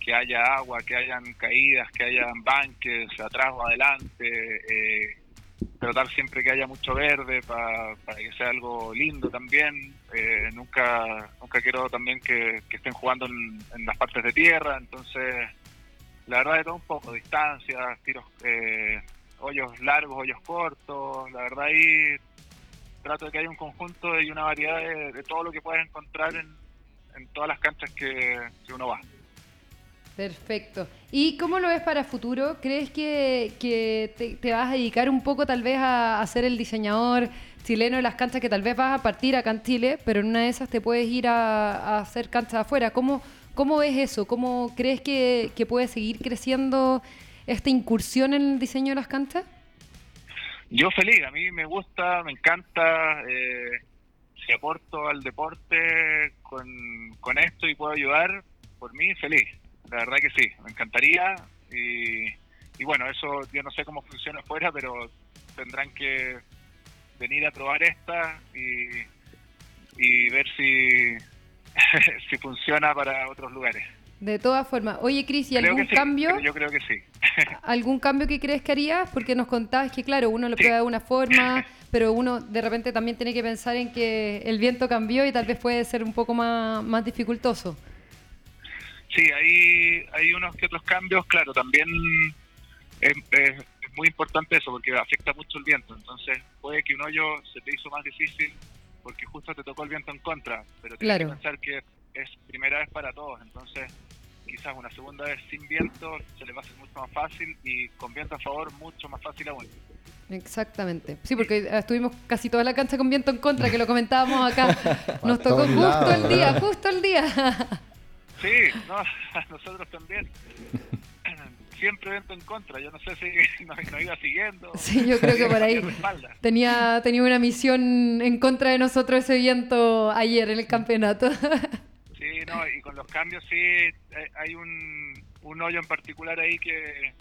que haya agua, que hayan caídas, que hayan banques atrás o adelante, eh, tratar siempre que haya mucho verde pa- para que sea algo lindo también. Eh, nunca nunca quiero también que, estén jugando en las partes de tierra, entonces la verdad de todo un poco, distancias, tiros, eh, hoyos largos, hoyos cortos, la verdad ahí trato de que haya un conjunto y una variedad de, todo lo que puedes encontrar en, todas las canchas que, uno va. Perfecto. ¿Y cómo lo ves para futuro? ¿Crees que, te vas a dedicar un poco tal vez a, a ser el diseñador chileno de las canchas que tal vez vas a partir acá en Chile, pero en una de esas te puedes ir a, a hacer canchas afuera? ¿Cómo, ¿Cómo ves eso? ¿Cómo crees que, puede seguir creciendo esta incursión en el diseño de las canchas? Yo feliz, a mí me gusta, me encanta. Eh, si aporto al deporte con, esto y puedo ayudar, por mí feliz. La verdad que sí, me encantaría. Y, y bueno, eso yo no sé cómo funciona afuera, pero tendrán que venir a probar esta y ver si, si funciona para otros lugares. De todas formas. Oye, Cris, ¿y Creo algún sí, cambio? Yo creo que sí. ¿Algún cambio que crees que harías? Porque nos contabas que, claro, uno lo Sí. prueba de una forma, pero uno de repente también tiene que pensar en que el viento cambió y tal vez puede ser un poco más, más dificultoso. Sí, hay, hay unos que otros cambios, claro, también es, es- es muy importante eso porque afecta mucho el viento, entonces puede que un hoyo se te hizo más difícil porque justo te tocó el viento en contra, pero tienes Claro. que pensar que es primera vez para todos, entonces quizás una segunda vez sin viento se le va a hacer mucho más fácil y con viento a favor mucho más fácil aún. Exactamente. Sí, porque estuvimos casi toda la cancha con viento en contra, que lo comentábamos acá. Nos tocó justo el día, justo el día. Sí, no, a nosotros también. Siempre viento en contra, yo no sé si nos, nos iba siguiendo. Sí, yo creo que por ahí. Tenía, tenía una misión en contra de nosotros ese viento ayer en el campeonato. Sí, no, y con los cambios sí, hay un, un hoyo en particular ahí que,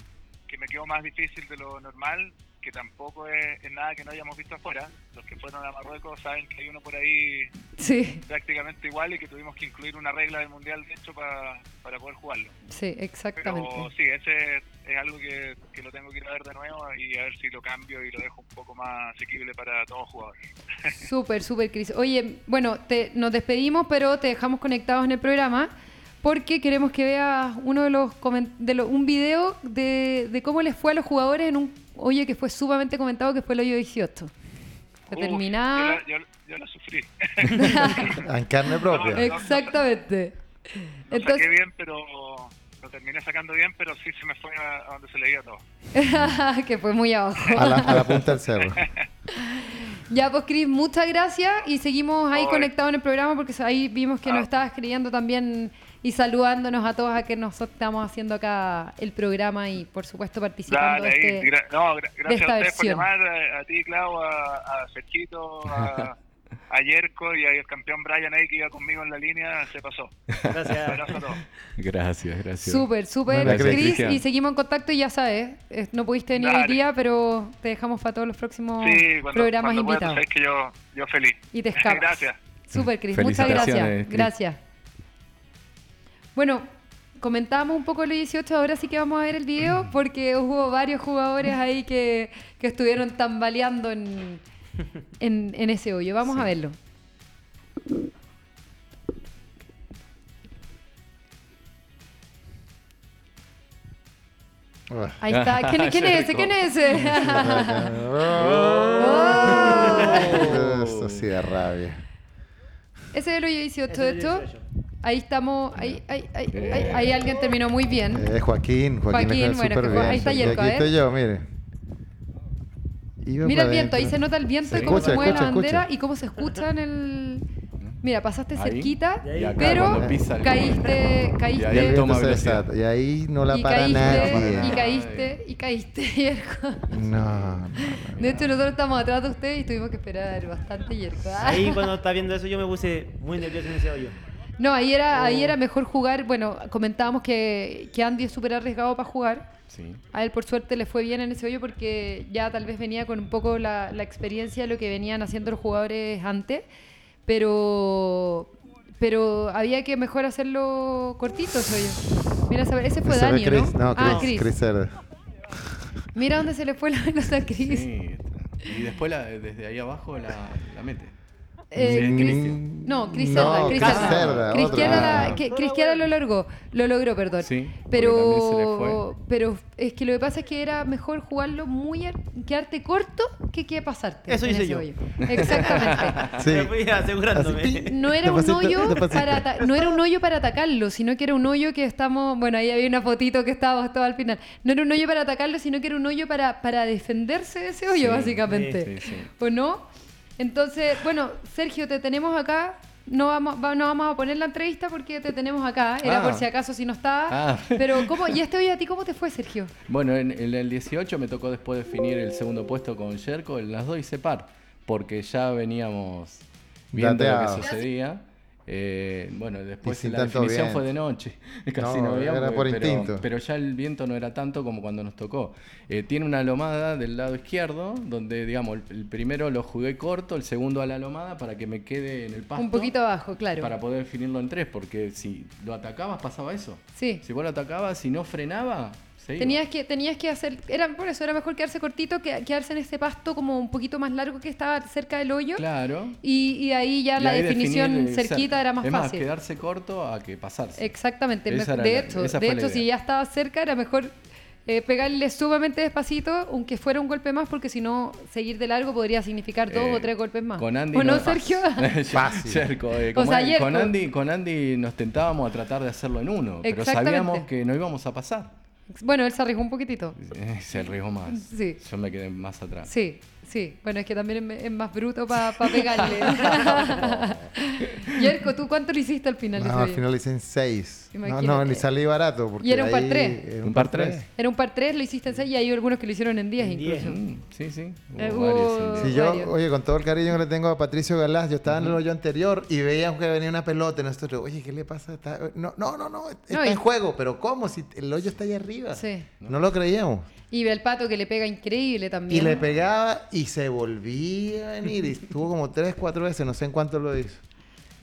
que me quedó más difícil de lo normal, que tampoco es, es nada que no hayamos visto afuera. Los que fueron a Marruecos saben que hay uno por ahí Sí, prácticamente igual y que tuvimos que incluir una regla del Mundial, de hecho, para, para poder jugarlo. sí, Pero exactamente. sí, ese es algo que, que lo tengo que ir a ver de nuevo y a ver si lo cambio y lo dejo un poco más asequible para todos los jugadores. Súper, súper, Cris. Oye, bueno, te, nos despedimos, pero te dejamos conectados en el programa porque queremos que veas uno de los, de lo- un video de, de cómo les fue a los jugadores en un hoyo que fue sumamente comentado, que fue el hoyo 18. Que Uf, terminaba... Yo la, yo- yo la sufrí. En carne propia. Eh, Exactamente. Lo Entonces, saqué bien, pero lo terminé sacando bien, pero sí se me fue a, a donde se leía todo. que fue muy abajo. A la, a la punta del cerro. Ya, pues Cris, muchas gracias y seguimos ahí Oye. conectados en el programa porque ahí vimos que nos Ah. estabas escribiendo también y saludándonos a todos a que nosotros estamos haciendo acá el programa y por supuesto participando Dale, de este... gra- no, gra- gracias esta a ustedes por versión. llamar, a, a ti, Clau, a, a Sergito, a, a Yerko y al campeón Brian ahí que iba conmigo en la línea, se pasó. Un Gracias. abrazo a todos. Gracias, gracias. Súper, súper, Cris, y seguimos en contacto y ya sabes, eh, no pudiste venir Dale. hoy día, pero te dejamos para todos los próximos Sí, cuando, programas cuando invitados. sabes que yo, yo feliz. Y te escapas. Gracias. Súper, Cris. Muchas gracias. Gracias. Bueno, comentábamos un poco los 18, ahora sí que vamos a ver el video porque hubo varios jugadores ahí que, que estuvieron tambaleando en, en, en ese hoyo. Vamos a verlo. Ah. Ahí está. ¿Quién, quién es ese? ¿Quién es ese? Oh. Eso sí da rabia. ese es el hoyo 18 Ese de es el esto. 18. Ahí estamos. Ahí, ahí, ahí, ahí, ahí alguien terminó muy bien. Eh, Joaquín, Joaquín, Joaquín, fue bueno, ahí está Y Yerko, aquí ¿eh? estoy yo, mire. Iba Mira el viento, ahí se nota el viento y Sí. cómo se mueve escucha, la bandera escucha. y cómo se escucha en el. Mira, pasaste Ahí. cerquita, Y Y acá pero pisa el- caíste, Y ahí caíste, el toma desata. Y ahí no la y para caíste, nadie. y caíste, y caíste, Yerko. No, no, De hecho, nosotros estamos atrás de usted y tuvimos que esperar bastante, Yerko. Ahí cuando está viendo eso yo me puse muy nervioso en ese hoyo. No, ahí era, Oh. ahí era mejor jugar. Bueno, comentábamos que, que Andy es súper arriesgado para jugar. Sí. A él, por suerte, le fue bien en ese hoyo porque ya tal vez venía con un poco la, la experiencia de lo que venían haciendo los jugadores antes. Pero, pero había que mejor hacerlo cortito ese hoyo. Mira, ese ese fue Ese Dani, Chris, ¿no? no, Chris, ah, Chris. Mira dónde se le fue la pelota a Chris. Sí. Y después la- desde ahí abajo la, la mete. Eh, Chris- no, Cris No, Cerda, Cris Cris Cerda. Cerda, Cristiana, la- Ah. Cristiana lo logró, lo logró, perdón. Sí, pero, pero es que lo que pasa es que era mejor jugarlo muy ar- quedarte corto que que pasarte. Eso hice yo. hoyo. Exactamente. Sí. Me fui asegurándome. Así, No era un hoyo para no era un hoyo para atacarlo, sino que era un hoyo que estamos, bueno, ahí había una fotito que estábamos todo al final. No era un hoyo para atacarlo, sino que era un hoyo para, para defenderse de ese hoyo, Sí, básicamente. sí, sí. ¿O no? Entonces, bueno, Sergio, te tenemos acá. No vamos, va- no vamos a poner la entrevista porque te tenemos acá. Era Ah. por si acaso si no estaba. Ah. Pero, ¿cómo? ¿Y este hoyo a ti cómo te fue, Sergio? Bueno, en, en el 18 me tocó después definir el segundo puesto con Yerko, en las dos hice par, porque ya veníamos viendo lo que sucedía. Eh, bueno, después la definición viento. fue de noche, casi No, no, había, era porque- por pero, instinto. pero ya el viento no era tanto como cuando nos tocó. Eh, tiene una lomada del lado izquierdo, donde digamos el, el primero lo jugué corto, el segundo a la lomada para que me quede en el pasto. Un poquito abajo, claro. Para poder definirlo en tres, porque si lo atacabas pasaba eso. Sí. Si vos lo atacabas y no frenaba, Tenías que, tenías que hacer, era por eso era mejor quedarse cortito que quedarse en este pasto como un poquito más largo que estaba cerca del hoyo. Claro. Y, y ahí ya Y la ahí definición definir, eh, cerquita era más es fácil. quedarse corto a que pasarse. Exactamente. Esa de hecho, de hecho si ya estaba cerca era mejor eh, pegarle sumamente despacito, aunque fuera un golpe más, porque si no, seguir de largo podría significar dos Eh, o tres golpes más. Con Andy ¿O no, no- Sergio? Fácil. Yerko, eh, O sea, con, Andy, con Andy nos tentábamos a tratar de hacerlo en uno, pero sabíamos que no íbamos a pasar. Bueno, él se arriesgó un poquitito. Eh, Se arriesgó más. Sí. Yo me quedé más atrás. Sí, sí. Bueno, es que también es, es más bruto para pegarle. Yerko, ¿tú cuánto lo hiciste al final? No, al final hice en 6. No, Imagínate. no, ni salí barato. Porque Y era un par tres. era Un par tres. Era un par 3, lo hiciste en 6 y hay algunos que lo hicieron en 10 En incluso. 10. Mm, sí, sí. Hubo varios hubo- en Si diez. yo, varios. oye, con todo el cariño que le tengo a Patricio Galás, yo estaba en el hoyo anterior y veíamos que venía una pelota y nosotros, oye, ¿qué le pasa? Está- no, no, no, no, está No, y- en juego, pero ¿cómo? Si el hoyo está ahí arriba. Sí. No lo creíamos. Y ve el pato que le pega increíble también. Y le pegaba y se volvía a venir. Y estuvo como tres, cuatro veces, no sé en cuánto lo hizo.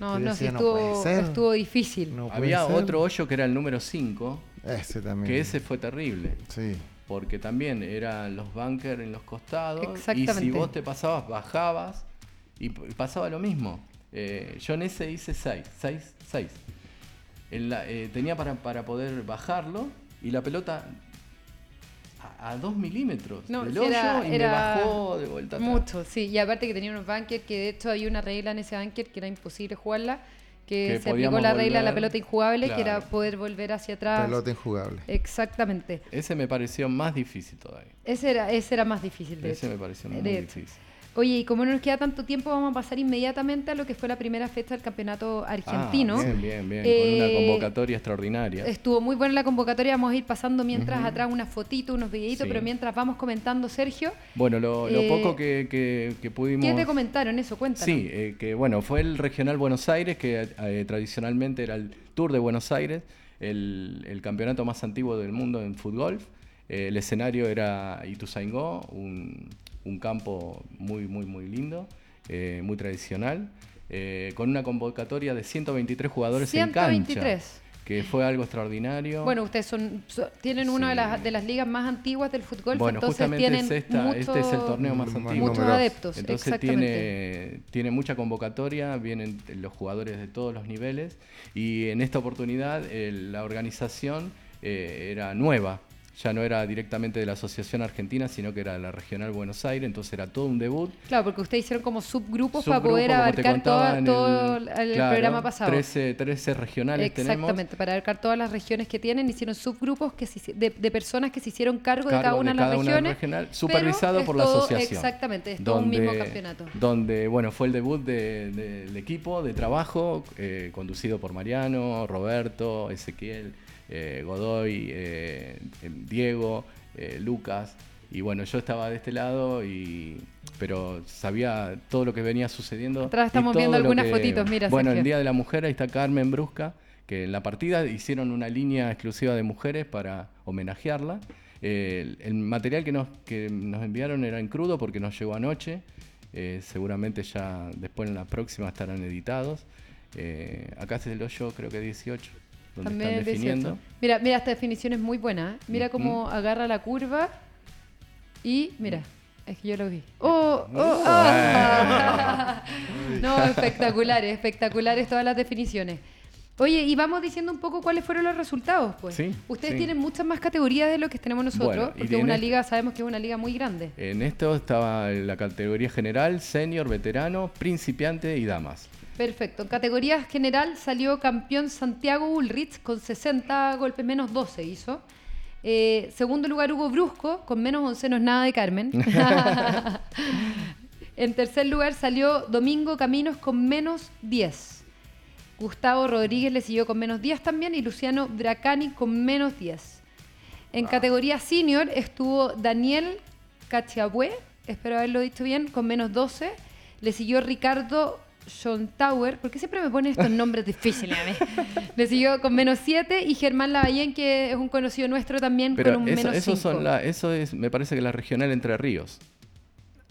No, no, decía, no estuvo, puede ser. estuvo difícil. No puede Había ser. otro hoyo que era el número 5, Ese también. que ese fue terrible. Sí. Porque también eran los bunkers en los costados. Y si Exactamente. vos te pasabas, bajabas y pasaba lo mismo. Eh, yo en ese hice 6, 6, 6. tenía para, para poder bajarlo y la pelota a 2 milímetros No, del hoyo era- y era me bajó de vuelta atrás. Mucho, sí. Y aparte que tenía unos bunkers que de hecho había una regla en ese bunker que era imposible jugarla, que, Que se aplicó la regla de la pelota injugable, que era poder volver hacia atrás. Pelota injugable. Exactamente. Ese me pareció más difícil todavía. Ese era, ese era más difícil de Ese hecho. me pareció hecho. difícil. Oye, y como no nos queda tanto tiempo, vamos a pasar inmediatamente a lo que fue la primera fecha del campeonato argentino. Ah, bien, bien, bien. Eh, con una convocatoria extraordinaria. Estuvo muy buena la convocatoria, vamos a ir pasando mientras atrás unas fotitos, unos videitos, Sí. pero mientras vamos comentando, Sergio, Bueno, lo, lo Eh, poco que, que- que pudimos... ¿qué te comentaron eso? Cuéntanos. Sí, eh, que bueno, fue el Regional Buenos Aires, que eh, tradicionalmente era el Tour de Buenos Aires, el, el campeonato más antiguo del mundo en fútbol. Eh, el escenario era Ituzaingó, un, un campo muy, muy, muy lindo, eh, muy tradicional, eh, con una convocatoria de 123 jugadores en 123. cancha. que fue algo extraordinario. Bueno, ustedes son, so- tienen una de las, de las ligas más antiguas del fútbol, Bueno, entonces justamente tienen es esta- mucho- este es el torneo más antiguo. muchos adeptos. Entonces tiene, tiene mucha convocatoria, vienen los jugadores de todos los niveles y en esta oportunidad eh, la organización eh, era nueva, ya no era directamente de la Asociación Argentina, sino que era de la Regional Buenos Aires, entonces era todo un debut. Claro, porque ustedes hicieron como subgrupos para poder abarcar toda- todo el, claro, programa pasado. 13, 13 regionales tenemos. Exactamente, para abarcar todas las regiones que tienen, hicieron subgrupos que se de, de personas que se hicieron cargo, de cada una de las regiones. regional, pero supervisado por la todo- asociación. Exactamente, es todo un mismo campeonato. Donde, bueno, fue el debut de- de- del equipo de trabajo, eh, conducido por Mariano, Roberto, Ezequiel, eh, Godoy, eh, Diego, eh, Lucas. Y bueno, yo estaba de este lado, y, pero sabía todo lo que venía sucediendo. Atrás estamos viendo algunas fotitos, mira, Bueno, Sergio. el Día de la Mujer, ahí está Carmen Brusca, que en la partida hicieron una línea exclusiva de mujeres para homenajearla. El, el material que nos, que nos enviaron era en crudo porque nos llegó anoche. Eh, seguramente ya después en la próxima estarán editados. Eh, acá se lo yo creo que 18, donde También están es 18. definiendo. Mira, mira, esta definición es muy buena. ¿eh? Mira cómo agarra la curva y mira, es que yo lo vi. ¡Oh! Uh, oh, ah. no, espectaculares, espectaculares todas las definiciones. Oye, y vamos diciendo un poco cuáles fueron los resultados, pues. Sí, Ustedes sí. tienen muchas más categorías de lo que tenemos nosotros, Bueno, porque es una liga, sabemos que es una liga muy grande. En esto estaba la categoría general, senior, veterano, principiante y damas. Perfecto. En categoría general salió campeón Santiago Ulrich con 60 golpes menos 12 hizo. Eh, segundo lugar Hugo Brusco con menos 11, no es nada de Carmen. en tercer lugar salió Domingo Caminos con menos 10. Gustavo Rodríguez le siguió con menos 10 también y Luciano Bracani con menos 10. En categoría senior estuvo Daniel Cachiabue, espero haberlo dicho bien, con menos 12. Le siguió Ricardo Schontauer, porque siempre me ponen estos nombres difíciles a mí. Le siguió con menos 7 y Germán Lavallén, que es un conocido nuestro también, Pero con un eso, menos eso 5. son la, eso es, me parece que la regional Entre Ríos.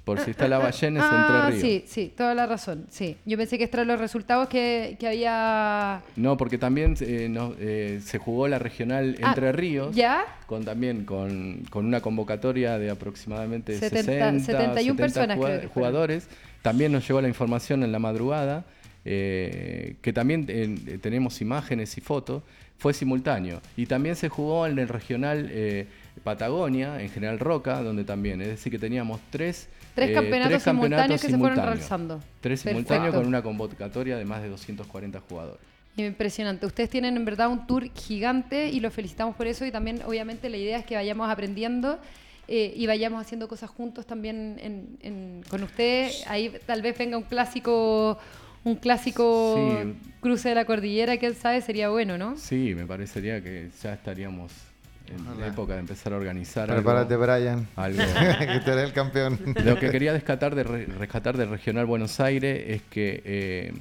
Por si está la Ballén es Ah, Entre Ríos. sí, sí, toda la razón. Sí, yo pensé que estos eran los resultados que, que había. No, porque también eh, no, eh, se jugó la regional Ah, Entre Ríos. ¿Ya? Con también con, con una convocatoria de aproximadamente 70, 60, 71 personas jugad- creo que fueron. jugadores. También nos llegó la información en la madrugada, eh, que también eh, tenemos imágenes y fotos, fue simultáneo. Y también se jugó en el regional eh, Patagonia, en General Roca, donde también, es decir, que teníamos tres, Tres eh, campeonatos tres simultáneos que se fueron realizando. Tres simultáneos con una convocatoria de más de 240 jugadores. Impresionante. Ustedes tienen en verdad un tour gigante y los felicitamos por eso y también obviamente la idea es que vayamos aprendiendo eh, y vayamos haciendo cosas juntos también en- en- con ustedes. Ahí tal vez venga un clásico, un clásico Sí. cruce de la cordillera, quién sabe, sería bueno, ¿no? Sí, me parecería que ya estaríamos en la época de empezar a organizar algo- Prepárate, Brian. algo. que eres el campeón. Lo que quería rescatar de, re- rescatar del Regional Buenos Aires es que, eh,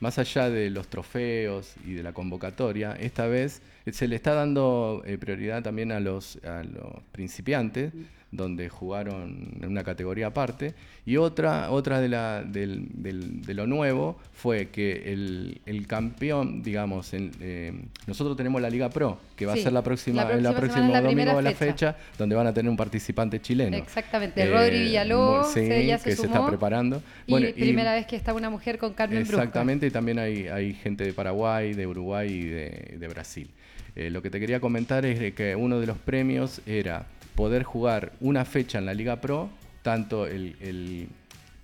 más allá de los trofeos y de la convocatoria, esta vez se le está dando eh, prioridad también a los, a los principiantes, donde jugaron en una categoría aparte. Y otra, otra de, la, del- del- de lo nuevo fue que el, el campeón, digamos, en- eh, nosotros tenemos la Liga Pro, que va Sí, a ser la próxima, la el próxima próximo es la domingo de la fecha. donde van a tener un participante chileno. Exactamente. Rodri Villalobos mu- sí, se- ya se que se está preparando. Y Bueno, primera vez que está una mujer con Carmen Brusca. Exactamente, y también hay, hay gente de Paraguay, de Uruguay y de, de Brasil. Eh, lo que te quería comentar es de que uno de los premios era poder jugar una fecha en la Liga Pro, tanto el, el-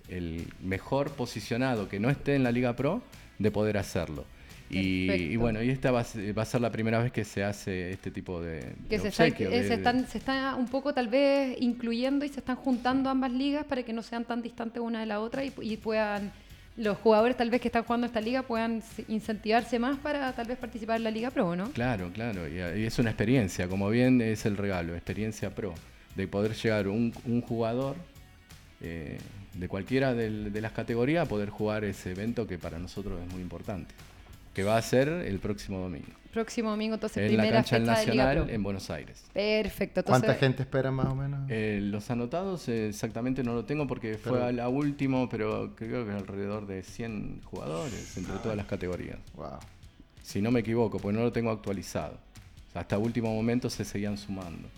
el mejor posicionado que no esté en la Liga Pro, de poder hacerlo. Y, bueno, y esta va a, ser, va a ser la primera vez que se hace este tipo de, que de se, está, obsequio, de- se, de- están, se está un poco tal vez incluyendo y se están juntando ambas ligas para que no sean tan distantes una de la otra y, y puedan los jugadores tal vez que están jugando esta liga puedan se- incentivarse más para tal vez participar en la Liga Pro, ¿no? Claro, claro, y, es una experiencia, como bien es el regalo, experiencia pro, de poder llegar un, jugador eh, de cualquiera de las categorías a poder jugar ese evento que para nosotros es muy importante, que va a ser el próximo domingo, Próximo domingo, entonces, en la primera cancha del fecha de Liga Nacional Pro. en Buenos Aires. Perfecto. Entonces, ¿Cuánta gente espera más o menos? Eh, los anotados eh, exactamente no lo tengo porque fue Pero- a la último, pero creo que alrededor de 100 jugadores entre todas las categorías. Wow. si no me equivoco, pues no lo tengo actualizado. hasta último momento se seguían sumando.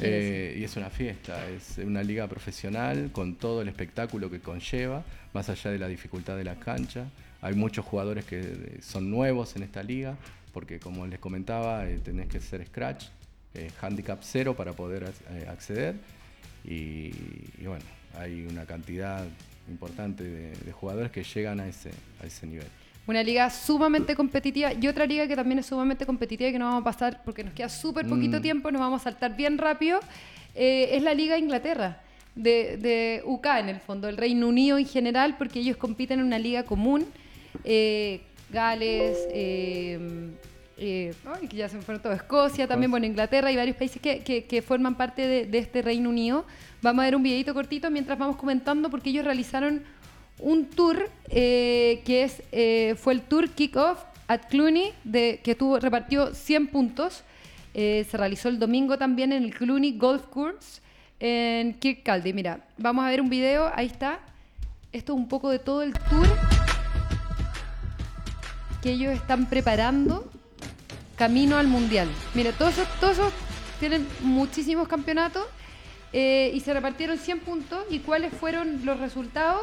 Eh, y es una fiesta, es una liga profesional con todo el espectáculo que conlleva, más allá de la dificultad de la cancha. Hay muchos jugadores que son nuevos en esta liga, porque como les comentaba, eh, tenés que ser scratch, eh, handicap cero para poder acceder. Y, bueno, hay una cantidad importante de, jugadores que llegan a ese, a ese nivel. Una liga sumamente competitiva y otra liga que también es sumamente competitiva y que no vamos a pasar porque nos queda súper poquito mm. tiempo, nos vamos a saltar bien rápido, eh, es la Liga Inglaterra. De, de, UK en el fondo, el Reino Unido en general, porque ellos compiten en una liga común. Eh, Gales, eh, eh que ya se fueron todo, Escocia, también, bueno, Inglaterra y varios países que, que, forman parte de, de, este Reino Unido. Vamos a ver un videito cortito mientras vamos comentando porque ellos realizaron un tour eh, que es, eh, fue el tour Kickoff at Cluny, de, que tuvo, repartió 100 puntos. Se realizó el domingo también en el Cluny Golf Course en Kirkcaldy. Mira, vamos a ver un video, ahí está. Esto es un poco de todo el tour que ellos están preparando camino al Mundial. Mira, todos todos tienen muchísimos campeonatos y se repartieron 100 puntos. ¿Y cuáles fueron los resultados?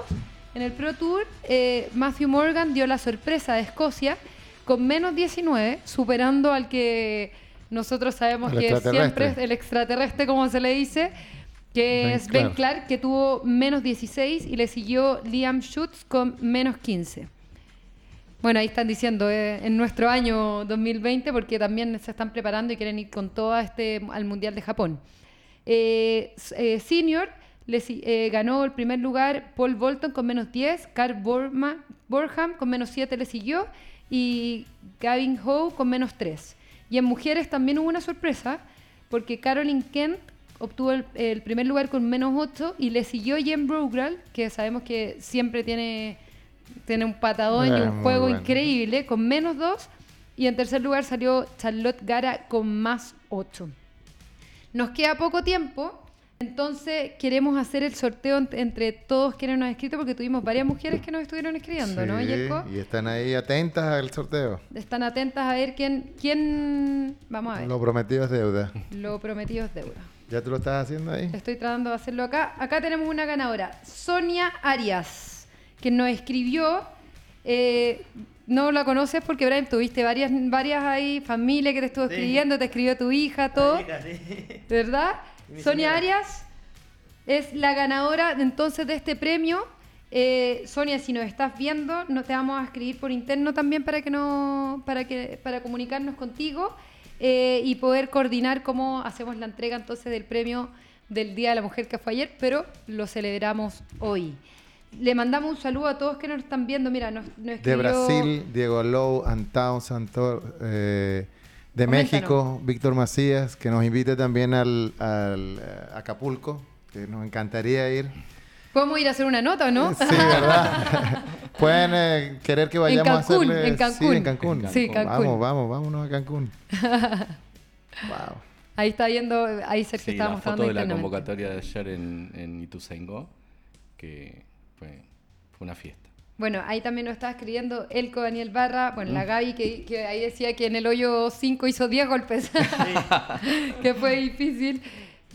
En el Pro Tour, eh, Matthew Morgan dio la sorpresa de Escocia con menos 19, superando al que nosotros sabemos que siempre es el extraterrestre, como se le dice, que es Ben Clark, que tuvo menos 16 y le siguió Liam Schutz con menos 15. Bueno, ahí están diciendo, eh, en nuestro año 2020, porque también se están preparando y quieren ir con todo este, al Mundial de Japón. Eh, senior, eh, ganó el primer lugar Paul Bolton con menos 10, Carl Borham con menos 7 le siguió y Gavin Howe con menos 3. Y en mujeres también hubo una sorpresa porque Caroline Kent obtuvo el, primer lugar con menos 8 y le siguió Jen Brogral, que sabemos que siempre tiene, tiene un patadón y ah, un juego increíble, con menos 2. Y en tercer lugar salió Charlotte Gara con más 8. Nos queda poco tiempo, entonces queremos hacer el sorteo entre todos quienes nos han escrito porque tuvimos varias mujeres que nos estuvieron escribiendo, ¿no, Yerko? Y están ahí atentas al sorteo. Están atentas a ver quién, quién... Vamos a ver. Lo prometido es deuda. Lo prometido es deuda. ¿Ya tú lo estás haciendo ahí? Estoy tratando de hacerlo acá. Acá tenemos una ganadora, Sonia Arias, que nos escribió... Eh, no la conoces porque, Brian, tuviste varias, varias ahí, familia que te estuvo escribiendo, te escribió tu hija, todo. ¿Verdad? Sonia Arias es la ganadora entonces de este premio. Eh, Sonia, si nos estás viendo, no te vamos a escribir por interno también para que no, para que, para comunicarnos contigo eh, y poder coordinar cómo hacemos la entrega entonces del premio del Día de la Mujer que fue ayer, pero lo celebramos hoy. Le mandamos un saludo a todos que nos están viendo. Mira, nos, De Brasil, Diego Lowe, Antao Santor, eh, de México, Víctor Macías, que nos invite también al, al eh, Acapulco, que nos encantaría ir. Podemos ir a hacer una nota, ¿no? Sí, ¿verdad? Pueden eh, querer que vayamos a hacerle... En Cancún. Sí, en Cancún. Sí, Cancún. Vamos, vamos, vámonos a Cancún. wow. Ahí está viendo, ahí Sergio sí, estaba la foto de la convocatoria de ayer en, en Ituzaingó, que fue, fue una fiesta. Bueno, ahí también nos estaba escribiendo Elco Daniel Barra, bueno, la mm. Gaby que, ahí decía que en el hoyo 5 hizo 10 golpes, que fue difícil.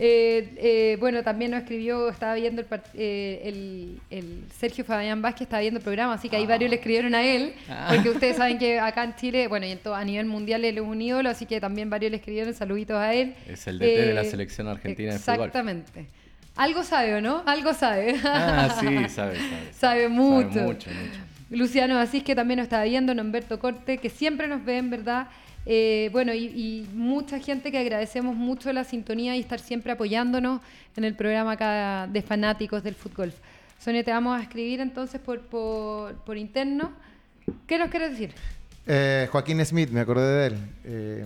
Eh, eh, bueno, también nos escribió, estaba viendo eh, el, Sergio Fabián Vázquez, estaba viendo el programa, así que ahí ah. varios le escribieron a él, ah. porque ustedes saben que acá en Chile, bueno, y en todo, a nivel mundial él es un ídolo, así que también varios le escribieron saluditos a él. Es el DT de la selección argentina de fútbol. Exactamente. Algo sabe, ¿o no? Algo sabe. Ah, sí, sabe, sabe. sabe mucho. Sabe mucho, mucho. Luciano Asís, que también nos está viendo, Humberto Corte, que siempre nos ven, ¿verdad? Eh, bueno, y, mucha gente que agradecemos mucho la sintonía y estar siempre apoyándonos en el programa acá de fanáticos del fútbol. Sonia, te vamos a escribir entonces por, por, por interno. ¿Qué nos quieres decir? Eh, Joaquín Smith, me acordé de él. Eh,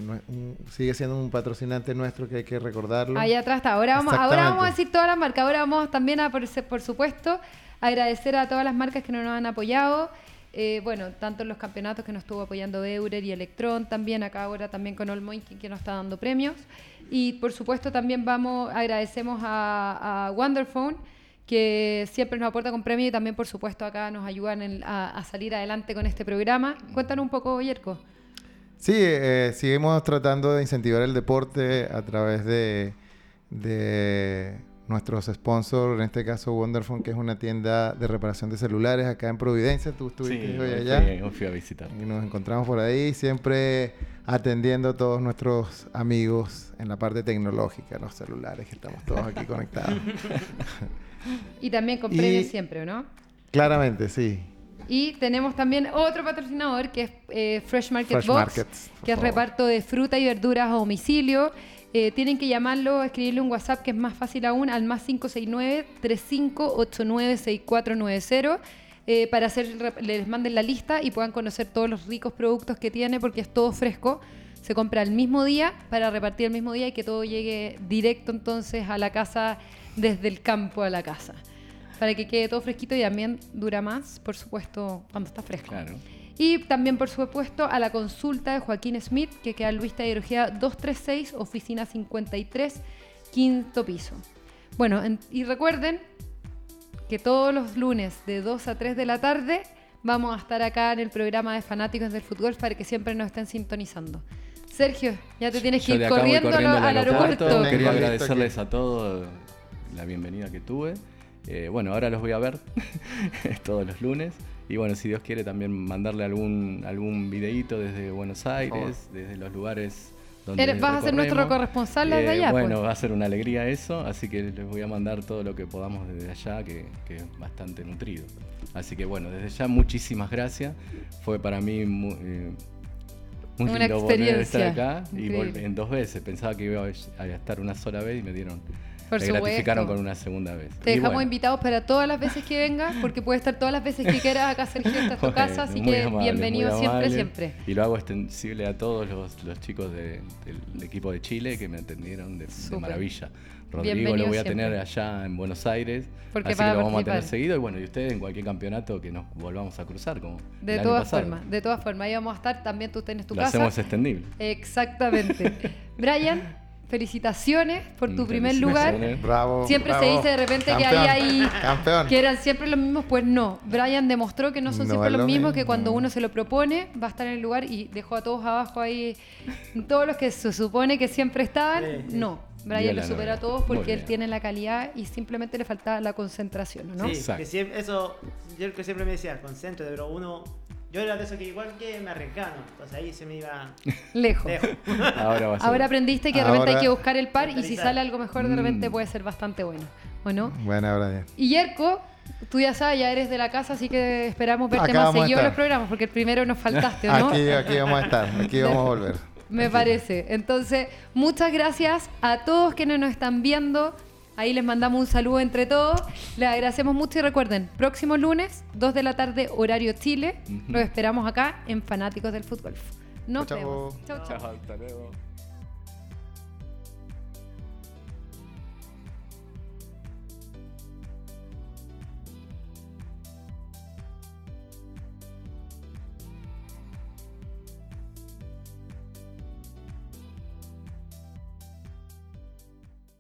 sigue siendo un patrocinante nuestro que hay que recordarlo. Ahí atrás está. Ahora vamos, ahora vamos a decir todas las marcas. Ahora vamos también a, por, por supuesto, agradecer a todas las marcas que nos han apoyado. Eh, bueno, tanto en los campeonatos que nos estuvo apoyando Eurer y Electron, también acá ahora también con Olmoy que nos está dando premios. Y por supuesto también vamos, agradecemos a, a Wonderphone que siempre nos aporta con premio y también, por supuesto, acá nos ayudan a, salir adelante con este programa. Cuéntanos un poco, Yerko. Sí, eh, seguimos tratando de incentivar el deporte a través de, de nuestros sponsors, en este caso Wonderphone, que es una tienda de reparación de celulares acá en Providencia. Tú estuviste Sí, hoy allá. fui- hoy fui a visitar. Y nos encontramos por ahí, siempre atendiendo a todos nuestros amigos en la parte tecnológica, los celulares, que estamos todos aquí conectados. Y también con Y- premios siempre, ¿no? Claramente, sí. Y tenemos también otro patrocinador que es eh, Fresh Market Fresh Box, Markets, que es reparto de fruta y verduras a domicilio. Eh, tienen que llamarlo, escribirle un WhatsApp que es más fácil aún al más 569-3589-6490 eh, para hacer, les manden la lista y puedan conocer todos los ricos productos que tiene porque es todo fresco. Se compra el mismo día para repartir el mismo día y que todo llegue directo entonces a la casa desde el campo a la casa. Para que quede todo fresquito y también dura más, por supuesto, cuando está fresco. Claro. Y también, por supuesto, a la consulta de Joaquín Smith, que queda en Luis Taller 236, oficina 53, quinto piso. Bueno, en- y recuerden que todos los lunes de 2 a 3 de la tarde vamos a estar acá en el programa de fanáticos del fútbol para que siempre nos estén sintonizando. Sergio, ya te tienes que ir voy corriendo, al- corriendo al aeropuerto. Tengo Quería agradecerles a todos la bienvenida que tuve. Eh, bueno, ahora los voy a ver todos los lunes. Y bueno, si Dios quiere también mandarle algún, algún videíto desde Buenos Aires, desde los lugares donde Eres- vas a ser nuestro corresponsal desde allá, Bueno, pues. va a ser una alegría eso, así que les voy a mandar todo lo que podamos desde allá, que, que es bastante nutrido. Así que bueno, desde ya muchísimas gracias. Fue para mí muy, eh, muy Una lindo volver a estar acá y increíble. vol- en dos veces. Pensaba que iba a estar una sola vez y me dieron, Por supuesto. gratificaron con una segunda vez. Te Y dejamos bueno, invitados para todas las veces que vengas, porque puedes estar todas las veces que quieras acá, Sergio, esta es tu casa, así que amable, bienvenido siempre, siempre. Y lo hago extensible a todos los, los chicos de- del equipo de Chile que me atendieron de, maravilla. Rodrigo Bienvenido lo voy a siempre. tener allá en Buenos Aires. Porque así que lo vamos a tener seguido. Y bueno, y ustedes en cualquier campeonato que nos volvamos a cruzar. Como De el todas formas, de todas formas, ahí vamos a estar, también tú tienes tu Lo casa. hacemos extendible. Exactamente. Brian, felicitaciones por tu primer lugar. Bravo. Siempre se dice de repente que Campeón, ahí hay Campeón. que eran siempre los mismos, pues no. Brian demostró que no son No siempre los lo mismos, mismo. que cuando uno se lo propone va a estar en el lugar y dejó a todos abajo ahí, todos los que se supone que siempre estaban, Sí, sí. no. Brian lo superó a todos porque él tiene la calidad y simplemente le faltaba la concentración, ¿no? Sí, que siempre, eso, yo que siempre me decía, concéntrate, pero uno, yo era de esos que igual que me ¿no? entonces ahí se me iba Lejos. lejos. Ahora va a ser. Ahora aprendiste que de repente hay que buscar el par y si sale algo mejor de repente Mm. puede ser bastante bueno, ¿o no? Buena, Brian. Y Yerko, tú ya sabes, ya eres de la casa, así que esperamos verte Acá más seguido en los programas, porque el primero nos faltaste, ¿o ¿no? Aquí, aquí vamos a estar, aquí vamos a volver. Me parece. Entonces, muchas gracias a todos quienes nos están viendo. Ahí les mandamos un saludo entre todos. Les agradecemos mucho y recuerden, próximo lunes, 2 de la tarde, horario Chile. Ujú. Los esperamos acá en Fanáticos del Fútbol. Nos Chau, vemos. Chau, chau. Chao, hasta luego.